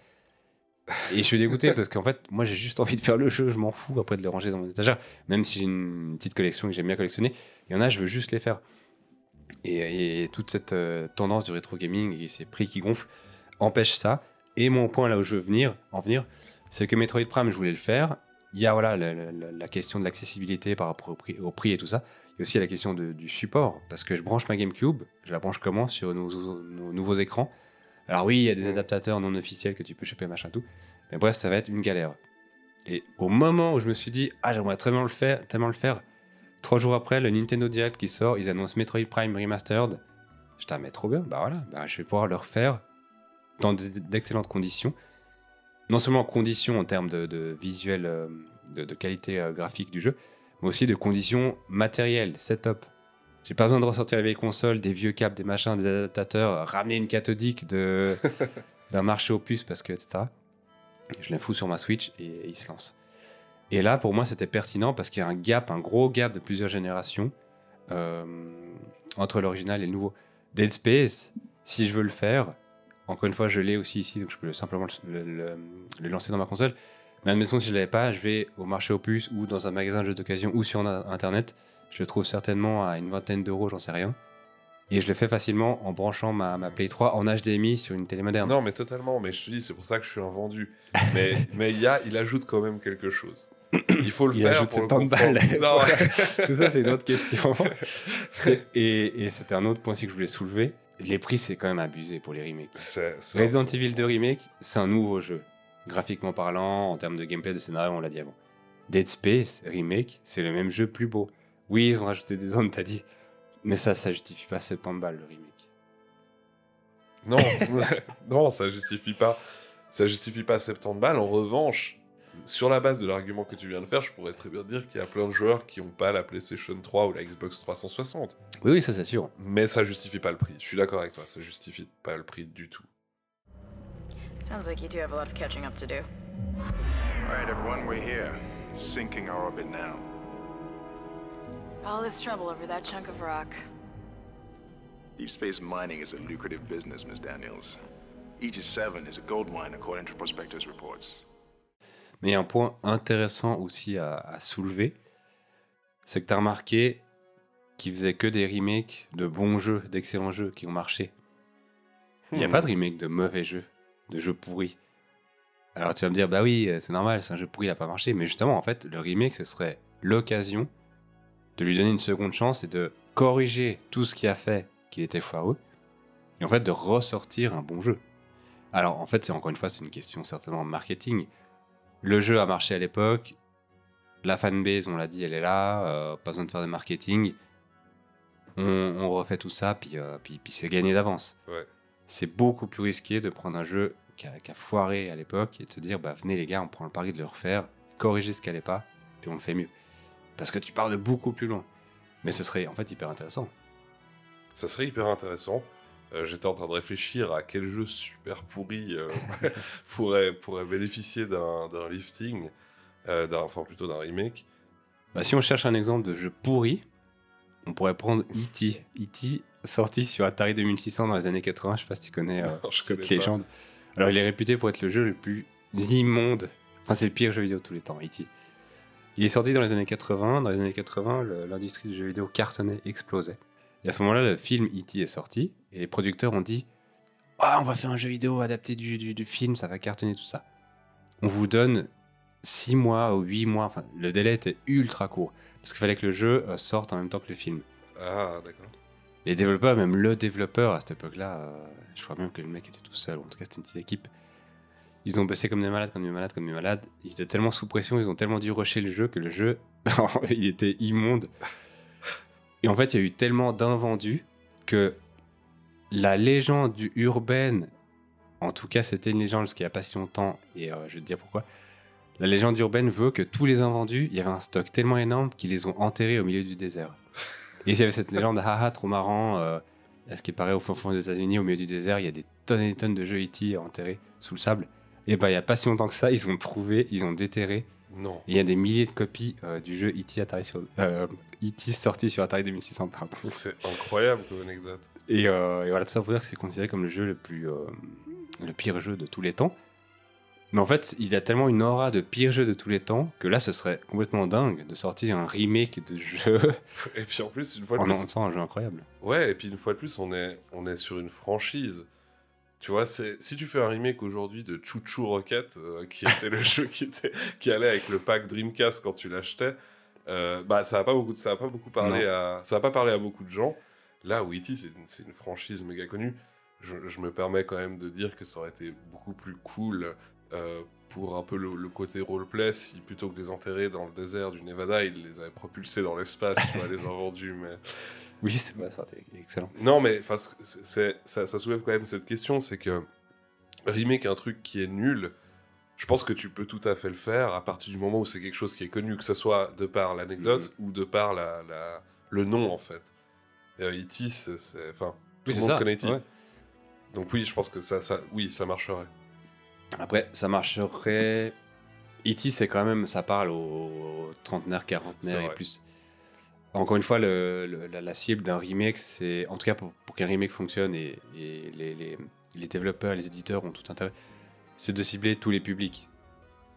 Et je suis dégoûté parce qu'en fait, moi, j'ai juste envie de faire le jeu. Je m'en fous après de les ranger dans mon étagère. Même si j'ai une petite collection que j'aime bien collectionner, il y en a, je veux juste les faire. Et, toute cette euh, tendance du rétro gaming et ces prix qui gonflent empêche ça. Et mon point là où je veux venir, en venir, c'est que Metroid Prime, je voulais le faire. Il y a voilà la, question de l'accessibilité par rapport au prix, et tout ça. Il y a aussi la question du support, parce que je branche ma GameCube, je la branche comment sur nos nouveaux écrans? Alors oui, il y a des adaptateurs non officiels que tu peux choper, machin tout. Mais bref, ça va être une galère. Et au moment où je me suis dit, ah j'aimerais bien le faire, tellement le faire, trois jours après, le Nintendo Direct qui sort, ils annoncent Metroid Prime Remastered. Je ah mais trop bien, bah voilà, bah, je vais pouvoir le refaire dans d'excellentes conditions. Non seulement en conditions en termes de, de visuel, euh, de, de qualité euh, graphique du jeu, mais aussi de conditions matérielles, setup. J'ai pas besoin de ressortir la vieille console, des vieux câbles, des machins, des adaptateurs, ramener une cathodique de *laughs* d'un marché aux puces parce que etc. Je la fous sur ma Switch et, et il se lance. Et là, pour moi, c'était pertinent parce qu'il y a un gap, un gros gap de plusieurs générations euh, entre l'original et le nouveau. Dead Space, si je veux le faire, encore une fois, je l'ai aussi ici, donc je peux simplement le, le- le lancer dans ma console. Mais admettons, si je l'avais pas, je vais au marché aux puces ou dans un magasin de jeux d'occasion ou sur internet. Je le trouve certainement à une vingtaine d'euros, j'en sais rien. Et je le fais facilement en branchant ma, ma Play 3 en HDMI sur une télé moderne. Non, mais totalement. Mais je te dis, c'est pour ça que je suis un vendu. Mais *laughs* mais il y a, il ajoute quand même quelque chose. Il faut le Il faire. ajoute pour le 70 balles. comprendre. *laughs* Non, c'est ça, c'est une autre question. *laughs* Et et c'était un autre point aussi que je voulais soulever. Les prix, c'est quand même abusé pour les remakes. c'est c'est- Resident Evil 2 Remake, c'est un nouveau jeu. Graphiquement parlant, en termes de gameplay, de scénario, on l'a dit avant. Dead Space Remake, c'est le même jeu plus beau. Oui, ils ont rajouté des zones, t'as dit. Mais ça, ça justifie pas 70 balles le remake. Non, *laughs* *laughs* non, ça justifie pas. Ça justifie pas 70 balles. En revanche, sur la base de l'argument que tu viens de faire, je pourrais très bien dire qu'il y a plein de joueurs qui n'ont pas la PlayStation 3 ou la Xbox 360. Oui, oui, ça c'est sûr. Mais ça justifie pas le prix. Je suis d'accord avec toi, ça justifie pas le prix du tout. Sounds like you do have a lot of catching up to do. All right, everyone, we're here. Sinking our orbit now. All this trouble over that chunk of rock. Deep space mining is a lucrative business, Miss Daniels. Aegis 7 is a gold mine according to prospectors' reports. Mais il y a un point intéressant aussi à, à soulever, c'est que tu as remarqué qu'ils faisaient que des remakes de bons jeux, d'excellents jeux qui ont marché. Il n'y a Hmm. pas de remake de mauvais jeux, de jeux pourris. Alors tu vas me dire, bah oui, c'est normal, c'est un jeu pourri, il n'a pas marché. Mais justement, en fait, le remake, ce serait l'occasion de lui donner une seconde chance et de corriger tout ce qui a fait qu'il était foireux. Et en fait, de ressortir un bon jeu. Alors en fait, c'est encore une fois, c'est une question certainement marketing. Le jeu a marché à l'époque. La fanbase, on l'a dit, elle est là. euh, pas besoin de faire de marketing. On, on refait tout ça, puis, euh, puis, puis c'est gagné d'avance. Ouais. C'est beaucoup plus risqué de prendre un jeu qui a, a foiré à l'époque et de se dire bah, venez les gars, on prend le pari de le refaire, corriger ce qui n'allait pas, puis on le fait mieux. Parce que tu pars de beaucoup plus loin. Mais ce serait en fait hyper intéressant. Ça serait hyper intéressant. Euh, J'étais en train de réfléchir à quel jeu super pourri euh, *laughs* pourrait, pourrait bénéficier d'un lifting, euh, enfin plutôt d'un remake. Bah, si on cherche un exemple de jeu pourri, on pourrait prendre E.T. E.T. sorti sur Atari 2600 dans les années 80. Je sais pas si tu connais euh, Non, je cette pas. légende. Alors, il est réputé pour être le jeu le plus immonde. Enfin, c'est le pire jeu vidéo de tous les temps, E.T. Il est sorti dans les années 80. Dans les années 80, le- l'industrie du jeu vidéo cartonnait, explosait. Et à ce moment-là, le film E.T. est sorti. Et les producteurs ont dit Ah, on va faire un jeu vidéo adapté du, du- du film, ça va cartonner tout ça. On vous donne 6 mois ou 8 mois. Enfin, le délai était ultra court. Parce qu'il fallait que le jeu euh, sorte en même temps que le film. Ah, d'accord. Les développeurs, même le développeur à cette époque-là, euh, je crois même que le mec était tout seul, en tout cas c'était une petite équipe. Ils ont bossé comme des malades, comme des malades, comme des malades. Ils étaient tellement sous pression, ils ont tellement dû rusher le jeu que le jeu, *laughs* il était immonde. Et en fait, il y a eu tellement d'invendus que la légende urbaine, en tout cas c'était une légende jusqu'il n'y a pas si longtemps, et euh, je vais te dire pourquoi. La légende urbaine veut que tous les invendus, il y avait un stock tellement énorme qu'ils les ont enterrés au milieu du désert. Et il y avait cette légende, haha, trop marrant. euh, à ce qui paraît, au fond des États-Unis, au milieu du désert, il y a des tonnes et des tonnes de jeux E.T. enterrés sous le sable. Et bah, il n'y a pas si longtemps que ça, ils ont trouvé, ils ont déterré. Non. Il y a des milliers de copies euh, du jeu E.T. Atari sur, euh, E.T. sorti sur Atari 2600, pardon. C'est incroyable comme anecdote. Et, euh, et voilà, tout ça pour dire que c'est considéré comme le jeu le plus, le pire jeu de tous les temps. Mais en fait, il a tellement une aura de pire jeu de tous les temps que là, ce serait complètement dingue de sortir un remake de jeu *laughs* Et puis en plus, une fois de en plus, lançant un jeu incroyable. Ouais, et puis une fois de plus, on est, on est sur une franchise. Tu vois, si tu fais un remake aujourd'hui de Choo Choo Rocket, euh, qui était le *laughs* jeu qui, était, qui allait avec le pack Dreamcast quand tu l'achetais, euh, bah ça va pas beaucoup, ça va pas beaucoup parlé à, ça va pas parler à beaucoup de gens. Là, E.T. c'est une, franchise méga connue. Je, je me permets quand même de dire que ça aurait été beaucoup plus cool euh, pour un peu le, le côté roleplay si plutôt que de les enterrer dans le désert du Nevada, ils les avaient propulsés dans l'espace, tu vois, les *laughs* invendus, mais. Oui, c'est bah, ça, excellent. Non, mais c'est- ça, ça soulève quand même cette question, c'est que remake un truc qui est nul, je pense que tu peux tout à fait le faire à partir du moment où c'est quelque chose qui est connu, que ce soit de par l'anecdote Mhm. ou de par la, la- le nom en fait. Euh, E.T., c'est- c'est- enfin, tout Oui, le c'est monde ça. connaît E.T. ouais. Donc oui, je pense que ça, ça, oui, ça marcherait. Après, ça marcherait. E.T., c'est quand même, ça parle aux trentenaires, quarantenaires et plus. Encore une fois, la, cible d'un remake, c'est. En tout cas, pour, qu'un remake fonctionne et, les, les- les développeurs, les éditeurs ont tout intérêt, c'est de cibler tous les publics.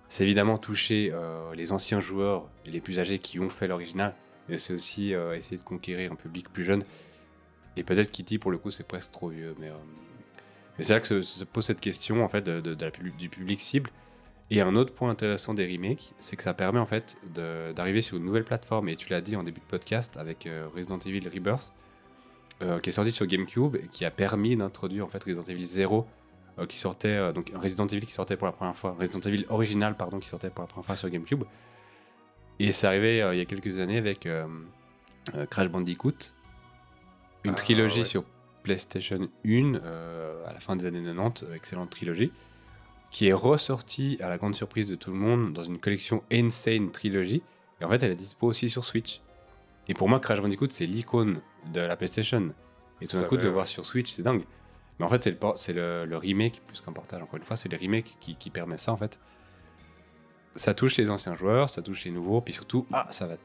C'est évidemment toucher euh, les anciens joueurs et les plus âgés qui ont fait l'original, mais c'est aussi euh, essayer de conquérir un public plus jeune. Et peut-être Kitty, pour le coup, c'est presque trop vieux, mais. euh, c'est là que se, se pose cette question en fait du public cible. Et un autre point intéressant des remakes, c'est que ça permet en fait d'arriver sur une nouvelle plateforme. Et tu l'as dit en début de podcast avec euh, Resident Evil Rebirth, euh, qui est sorti sur GameCube et qui a permis d'introduire en fait Resident Evil 0, euh, qui sortait donc Resident Evil qui sortait pour la première fois, Resident Evil original pardon, qui sortait pour la première fois sur GameCube. Et c'est arrivé il y a quelques années avec Crash Bandicoot, une Ah, trilogie ouais. sur PlayStation 1 euh, à la fin des années 90, euh, excellente trilogie. Qui est ressorti à la grande surprise de tout le monde dans une collection Insane Trilogy. Et en fait, elle est dispo aussi sur Switch. Et pour moi, Crash Bandicoot, c'est l'icône de la PlayStation. Et tout d'un coup, de le voir sur Switch, c'est dingue. Mais en fait, c'est le, por- c'est le, le remake, plus qu'un portage, encore une fois, c'est le remake qui, qui permet ça, en fait. Ça touche les anciens joueurs, ça touche les nouveaux, puis surtout, ah, ça va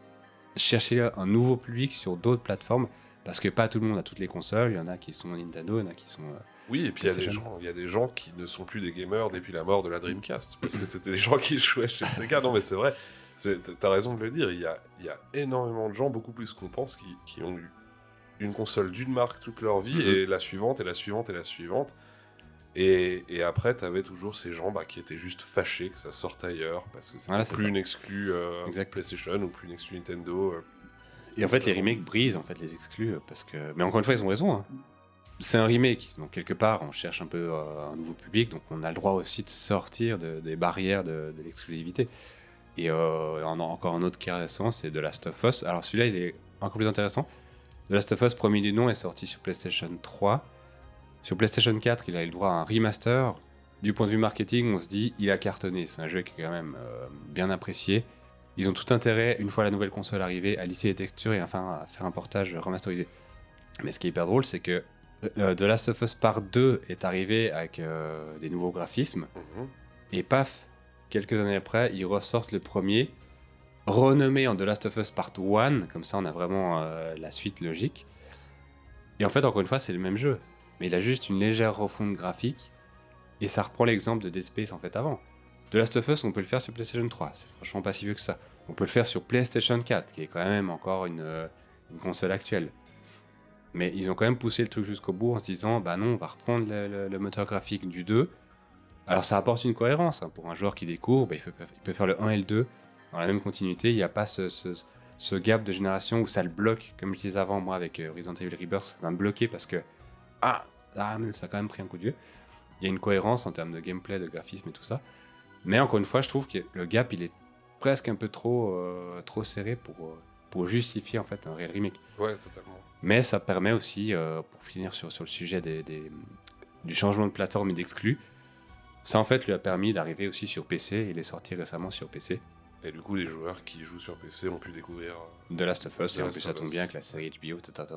chercher un nouveau public sur d'autres plateformes, parce que pas tout le monde a toutes les consoles, il y en a qui sont Nintendo, il y en a qui sont... Oui, et puis il y, a des gens- il y a des gens qui ne sont plus des gamers depuis la mort de la Dreamcast, parce que c'était les gens qui *laughs* jouaient chez Sega. Non, mais c'est vrai, t'as raison de le dire, il y a, il y a énormément de gens, beaucoup plus qu'on pense, qui, qui ont eu une console d'une marque toute leur vie, Mhm. et la suivante, et la suivante, et la suivante. Et, et après, t'avais toujours ces gens bah, qui étaient juste fâchés que ça sorte ailleurs, parce que c'était Voilà, plus ça. une exclue euh, Exact. PlayStation ou plus une exclue Nintendo. euh. Et en fait, les remakes brisent en fait les exclus euh, parce que. Mais encore une fois, ils ont raison. hein. C'est un remake, donc quelque part, on cherche un peu euh, un nouveau public, donc on a le droit aussi de sortir de- des barrières de, l'exclusivité. Et euh, a encore un autre cas récent, c'est The Last of Us. Alors celui-là, il est encore plus intéressant. The Last of Us, premier du nom, est sorti sur PlayStation 3. Sur PlayStation 4, il a eu le droit à un remaster. Du point de vue marketing, on se dit, il a cartonné. C'est un jeu qui est quand même euh, bien apprécié. Ils ont tout intérêt, une fois la nouvelle console arrivée, à lisser les textures et enfin à faire un portage remasterisé. Mais ce qui est hyper drôle, c'est que euh, The Last of Us Part 2 est arrivé avec euh, des nouveaux graphismes, Mhm. et paf, quelques années après, ils ressortent le premier, renommé en The Last of Us Part 1, comme ça on a vraiment euh, la suite logique. Et en fait, encore une fois, c'est le même jeu, mais il a juste une légère refonte graphique, et ça reprend l'exemple de Dead Space en fait avant. The Last of Us, on peut le faire sur PlayStation 3, c'est franchement pas si vieux que ça. On peut le faire sur PlayStation 4, qui est quand même encore une, euh, une console actuelle. Mais ils ont quand même poussé le truc jusqu'au bout en se disant, bah non, on va reprendre le, moteur graphique du 2. Alors ça apporte une cohérence hein, pour un joueur qui découvre, bah, il, peut, faire le 1 et le 2 dans la même continuité. Il n'y a pas ce, gap de génération où ça le bloque, comme je disais avant, moi avec euh, Resident Evil Rebirth, ça va me bloquer parce que ah, ah, ça a quand même pris un coup de vieux. Il y a une cohérence en termes de gameplay, de graphisme et tout ça. Mais encore une fois, je trouve que le gap, il est presque un peu trop, euh, trop serré pour, euh, pour justifier en fait un réel remake. Ouais, totalement. Mais ça permet aussi, euh, pour finir sur, sur le sujet des, des- du changement de plateforme et d'exclus, ça en fait lui a permis d'arriver aussi sur PC. Il est sorti récemment sur PC. Et du coup, les joueurs qui jouent sur PC ont pu découvrir. euh, The Last of Us, The et en plus ça tombe bien avec la série HBO, etc.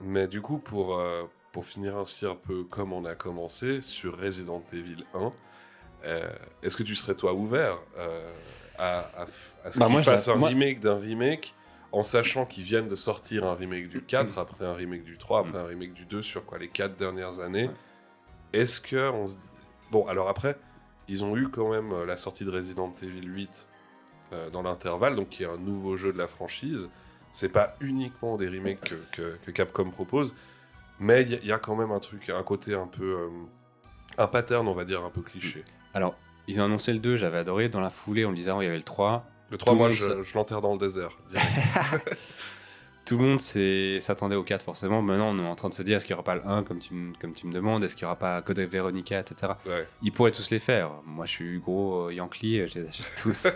Mais du coup, pour, euh, pour finir ainsi un peu comme on a commencé sur Resident Evil 1, euh, est-ce que tu serais toi ouvert euh, à, à, ce Bah, fassent la- un moi- remake d'un remake en sachant qu'ils viennent de sortir un remake du 4, après un remake du 3, après un remake du 2 sur quoi les 4 dernières années Ouais. Est-ce que on se dit... Bon, alors après, ils ont eu quand même euh, la sortie de Resident Evil 8 euh, dans l'intervalle, donc qui est un nouveau jeu de la franchise. C'est pas uniquement des remakes que, que- que Capcom propose, mais il y, a- il y a quand même un truc, un côté un peu. euh, un pattern, on va dire, un peu cliché. Alors, ils ont annoncé le 2, j'avais adoré. Dans la foulée, on le disait, il y avait le 3. Le 3, Tout le moi, je, l'enterre dans le désert. *laughs* *laughs* Tout le monde s'attendait au 4 forcément. Maintenant, on est en train de se dire est-ce qu'il n'y aura pas le 1 comme tu, me- comme tu me demandes? Est-ce qu'il n'y aura pas Code Veronica, etc. Ouais. Ils pourraient tous les faire. Moi, je suis gros euh, Yankee, euh, je les achète tous.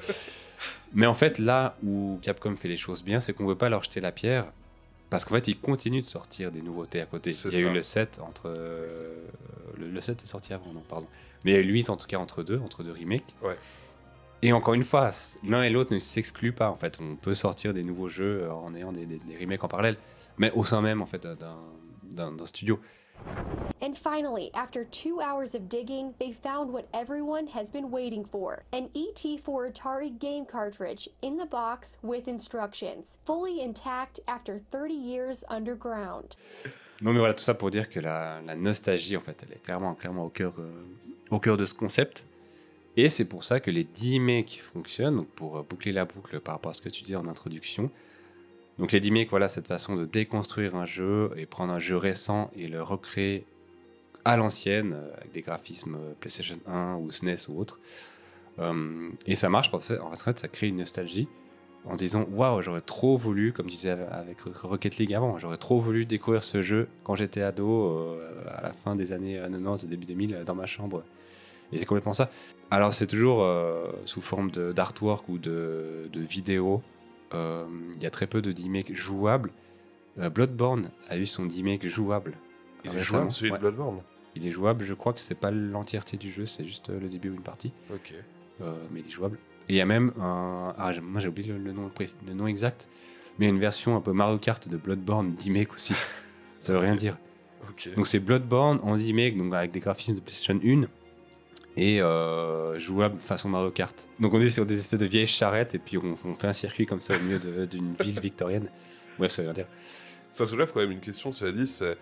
*laughs* Mais en fait, là où Capcom fait les choses bien, c'est qu'on veut pas leur jeter la pierre. Parce qu'en fait, ils continuent de sortir des nouveautés à côté. Il y a ça. eu le 7 entre. euh, le, le 7 est sorti avant, non, pardon. Mais il y a eu le 8 en tout cas entre deux, entre deux remakes. Ouais. Et encore une fois, l'un et l'autre ne s'excluent pas. En fait, on peut sortir des nouveaux jeux euh, en ayant des, des- des remakes en parallèle, mais au sein même en fait d'un- d'un d'un studio. And finally, after two hours of digging, they found what everyone has been waiting for an ET4 Atari game cartridge in the box with instructions, fully intact after 30 years underground. Non, mais voilà, tout ça pour dire que la, la nostalgie, en fait, elle est clairement, clairement au, cœur, euh, au cœur de ce concept. Et c'est pour ça que les 10 makes fonctionnent, donc pour euh, boucler la boucle par rapport à ce que tu disais en introduction. Donc les 10 makes, voilà, cette façon de déconstruire un jeu et prendre un jeu récent et le recréer à l'ancienne, euh, avec des graphismes euh, PlayStation 1 ou SNES ou autre. Et ça marche parce que, en fait, ça crée une nostalgie en disant waouh j'aurais trop voulu comme tu disais avec Rocket League avant j'aurais trop voulu découvrir ce jeu quand j'étais ado à la fin des années 90 début 2000 euh, dans ma chambre et c'est complètement ça alors c'est toujours euh, sous forme d'artwork ou de, de vidéo Euh, il y a très peu de D-Make jouables Euh, Bloodborne a eu son D-Make jouable Il est jouable, celui Ouais. de Bloodborne Il est jouable. Je crois que c'est pas l'entièreté du jeu, c'est juste le début ou une partie. Ok. Mais il est jouable. Et il y a même un. Ah, moi j'ai oublié le, le nom, le nom exact. Mais il y a une version un peu Mario Kart de Bloodborne d'Imake aussi. *laughs* Ça veut rien dire. Ok. Donc c'est Bloodborne en remake, donc avec des graphismes de PlayStation 1 et euh, jouable façon Mario Kart. Donc on est sur des espèces de vieilles charrettes et puis on, on fait un circuit comme ça au milieu d'une *laughs* ville victorienne. Bref, ça veut dire. Ça soulève quand même une question, cela dit, c'est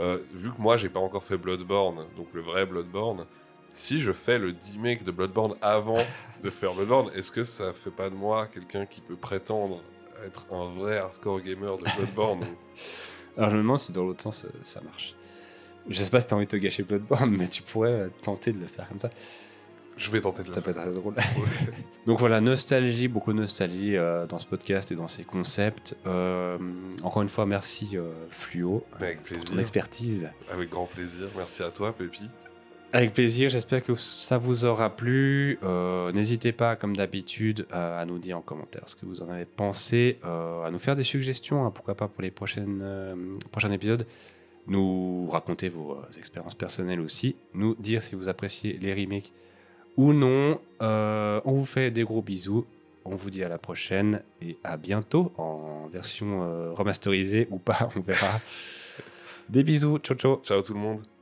euh, vu que moi j'ai pas encore fait Bloodborne, donc le vrai Bloodborne, si je fais le remake de Bloodborne avant *laughs* de faire Bloodborne, est-ce que ça fait pas de moi quelqu'un qui peut prétendre être un vrai hardcore gamer de Bloodborne *laughs* ou- Alors je me demande si dans l'autre sens euh, ça marche. Je sais pas si t'as envie de te gâcher Bloodborne, mais tu pourrais euh, tenter de le faire comme ça. Je vais tenter de le Ça peut faire. être très drôle. *laughs* Donc voilà, nostalgie, beaucoup de nostalgie euh, dans ce podcast et dans ces concepts. Euh, encore une fois, merci euh, Fluo Mais avec pour plaisir. ton expertise. Avec grand plaisir. Merci à toi, Pépi. Avec plaisir, j'espère que ça vous aura plu. Euh, N'hésitez pas, comme d'habitude, euh, à nous dire en commentaire ce que vous en avez pensé, euh, à nous faire des suggestions, hein, pourquoi pas pour les prochaines, prochains épisodes. Nous raconter vos euh, expériences personnelles aussi, nous dire si vous appréciez les remakes ou non. Euh, on vous fait des gros bisous. On vous dit à la prochaine et à bientôt en version euh, remasterisée ou pas, *laughs* on verra. Des bisous, ciao ciao. Ciao tout le monde.